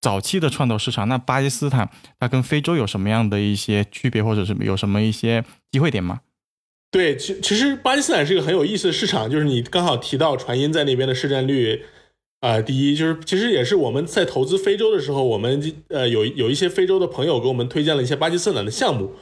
早期的创投市场，那巴基斯坦它跟非洲有什么样的一些区别，或者是有什么一些机会点吗？对，其其实巴基斯坦是一个很有意思的市场，就是你刚好提到传音在那边的市占率，啊，第一就是其实也是我们在投资非洲的时候，我们呃有有一些非洲的朋友给我们推荐了一些巴基斯坦的项目，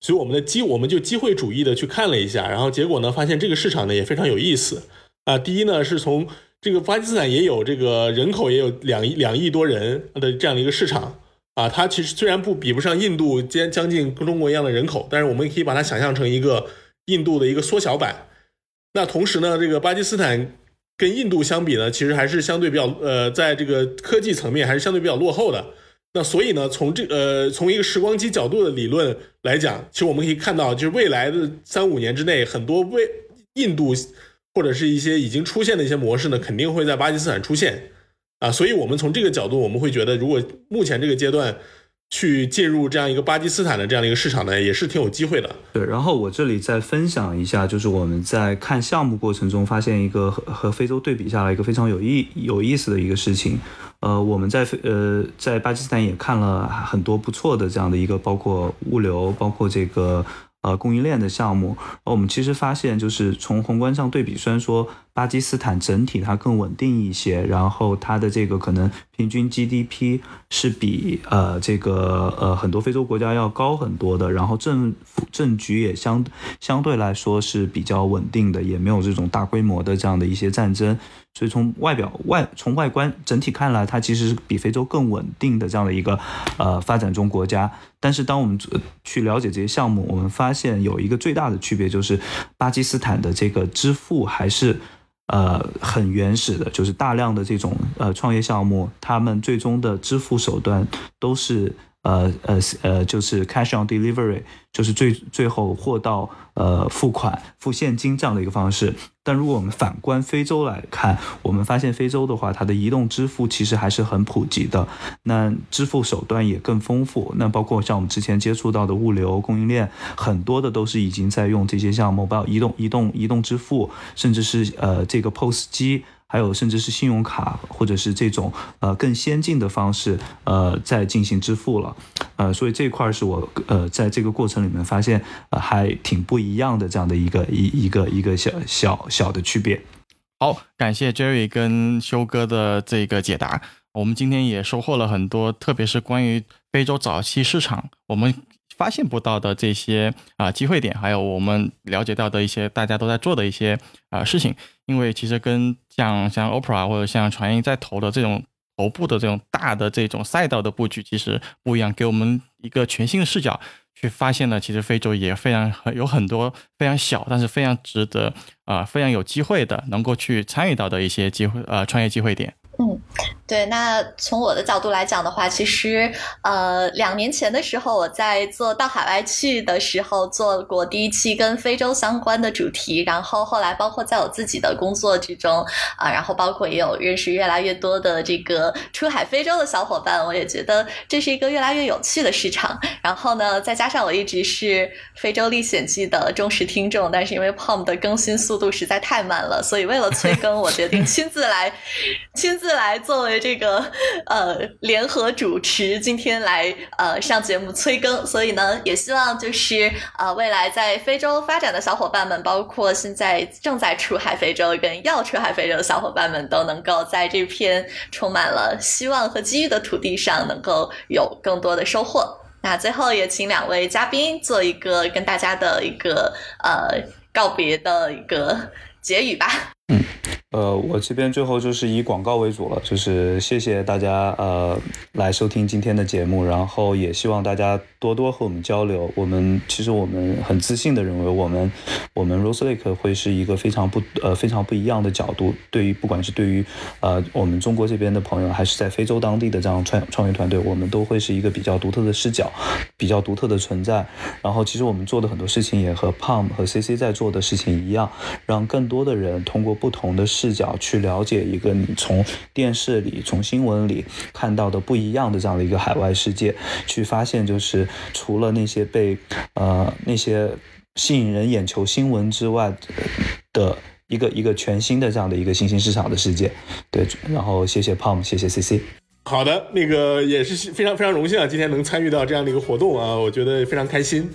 所以我们的机我们就机会主义的去看了一下，然后结果呢发现这个市场呢也非常有意思啊。第一呢是从这个巴基斯坦也有这个人口也有两亿两亿多人的这样的一个市场啊，它其实虽然不比不上印度将将近跟中国一样的人口，但是我们也可以把它想象成一个。印度的一个缩小版，那同时呢，这个巴基斯坦跟印度相比呢，其实还是相对比较呃，在这个科技层面还是相对比较落后的。那所以呢，从这呃从一个时光机角度的理论来讲，其实我们可以看到，就是未来的三五年之内，很多为印度或者是一些已经出现的一些模式呢，肯定会在巴基斯坦出现啊。所以我们从这个角度，我们会觉得，如果目前这个阶段。去进入这样一个巴基斯坦的这样的一个市场呢，也是挺有机会的。对，然后我这里再分享一下，就是我们在看项目过程中发现一个和和非洲对比下来一个非常有意有意思的一个事情。呃，我们在非呃在巴基斯坦也看了很多不错的这样的一个，包括物流，包括这个。呃，供应链的项目，我们其实发现，就是从宏观上对比，虽然说巴基斯坦整体它更稳定一些，然后它的这个可能平均 GDP 是比呃这个呃很多非洲国家要高很多的，然后政府政局也相相对来说是比较稳定的，也没有这种大规模的这样的一些战争。所以从外表外从外观整体看来，它其实是比非洲更稳定的这样的一个呃发展中国家。但是当我们去了解这些项目，我们发现有一个最大的区别，就是巴基斯坦的这个支付还是呃很原始的，就是大量的这种呃创业项目，他们最终的支付手段都是。呃呃呃，就是 cash on delivery，就是最最后货到呃付款付现金这样的一个方式。但如果我们反观非洲来看，我们发现非洲的话，它的移动支付其实还是很普及的，那支付手段也更丰富。那包括像我们之前接触到的物流供应链，很多的都是已经在用这些像 mobile 移动移动移动支付，甚至是呃这个 POS 机。还有甚至是信用卡，或者是这种呃更先进的方式，呃在进行支付了，呃，所以这块是我呃在这个过程里面发现呃还挺不一样的这样的一个一一个一个小小小的区别。好，感谢 Jerry 跟修哥的这个解答，我们今天也收获了很多，特别是关于非洲早期市场，我们。发现不到的这些啊机会点，还有我们了解到的一些大家都在做的一些啊事情，因为其实跟像像 OPRA 或者像传音在投的这种头部的这种大的这种赛道的布局其实不一样，给我们一个全新的视角去发现了，其实非洲也非常有很多非常小但是非常值得啊非常有机会的能够去参与到的一些机会呃创业机会点。嗯，对。那从我的角度来讲的话，其实呃，两年前的时候，我在做到海外去的时候，做过第一期跟非洲相关的主题。然后后来，包括在我自己的工作之中啊，然后包括也有认识越来越多的这个出海非洲的小伙伴，我也觉得这是一个越来越有趣的市场。然后呢，再加上我一直是《非洲历险记》的忠实听众，但是因为 POM 的更新速度实在太慢了，所以为了催更，我决定亲自来亲。自来作为这个呃联合主持，今天来呃上节目催更，所以呢，也希望就是呃未来在非洲发展的小伙伴们，包括现在正在出海非洲跟要出海非洲的小伙伴们，都能够在这片充满了希望和机遇的土地上，能够有更多的收获。那最后也请两位嘉宾做一个跟大家的一个呃告别的一个结语吧。嗯。呃，我这边最后就是以广告为主了，就是谢谢大家呃来收听今天的节目，然后也希望大家多。多和我们交流。我们其实我们很自信的认为，我们我们 Rose Lake 会是一个非常不呃非常不一样的角度，对于不管是对于呃我们中国这边的朋友，还是在非洲当地的这样创创业团队，我们都会是一个比较独特的视角，比较独特的存在。然后其实我们做的很多事情也和 Palm 和 CC 在做的事情一样，让更多的人通过不同的视角去了解一个你从电视里、从新闻里看到的不一样的这样的一个海外世界，去发现就是除了那些被呃那些吸引人眼球新闻之外的一个一个全新的这样的一个新兴市场的世界。对，然后谢谢 Palm，谢谢 CC。好的，那个也是非常非常荣幸啊，今天能参与到这样的一个活动啊，我觉得非常开心。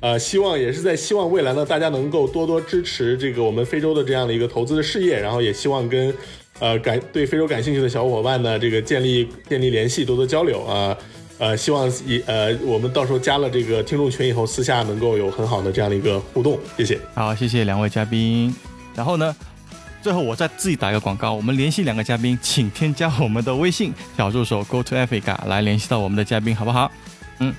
呃，希望也是在希望未来呢，大家能够多多支持这个我们非洲的这样的一个投资的事业，然后也希望跟呃感对非洲感兴趣的小伙伴呢，这个建立建立联系，多多交流啊。呃，希望以呃我们到时候加了这个听众群以后，私下能够有很好的这样的一个互动。谢谢。好，谢谢两位嘉宾。然后呢，最后我再自己打一个广告，我们联系两个嘉宾，请添加我们的微信小助手 Go to Africa 来联系到我们的嘉宾，好不好？嗯。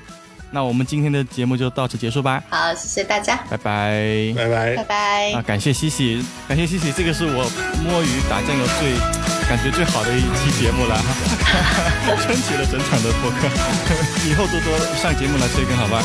那我们今天的节目就到此结束吧。好，谢谢大家，拜拜，拜拜，拜拜。啊，感谢西西，感谢西西，这个是我摸鱼打酱油最感觉最好的一期节目了，撑起了整场的播客。以后多多上节目来催更，好吧？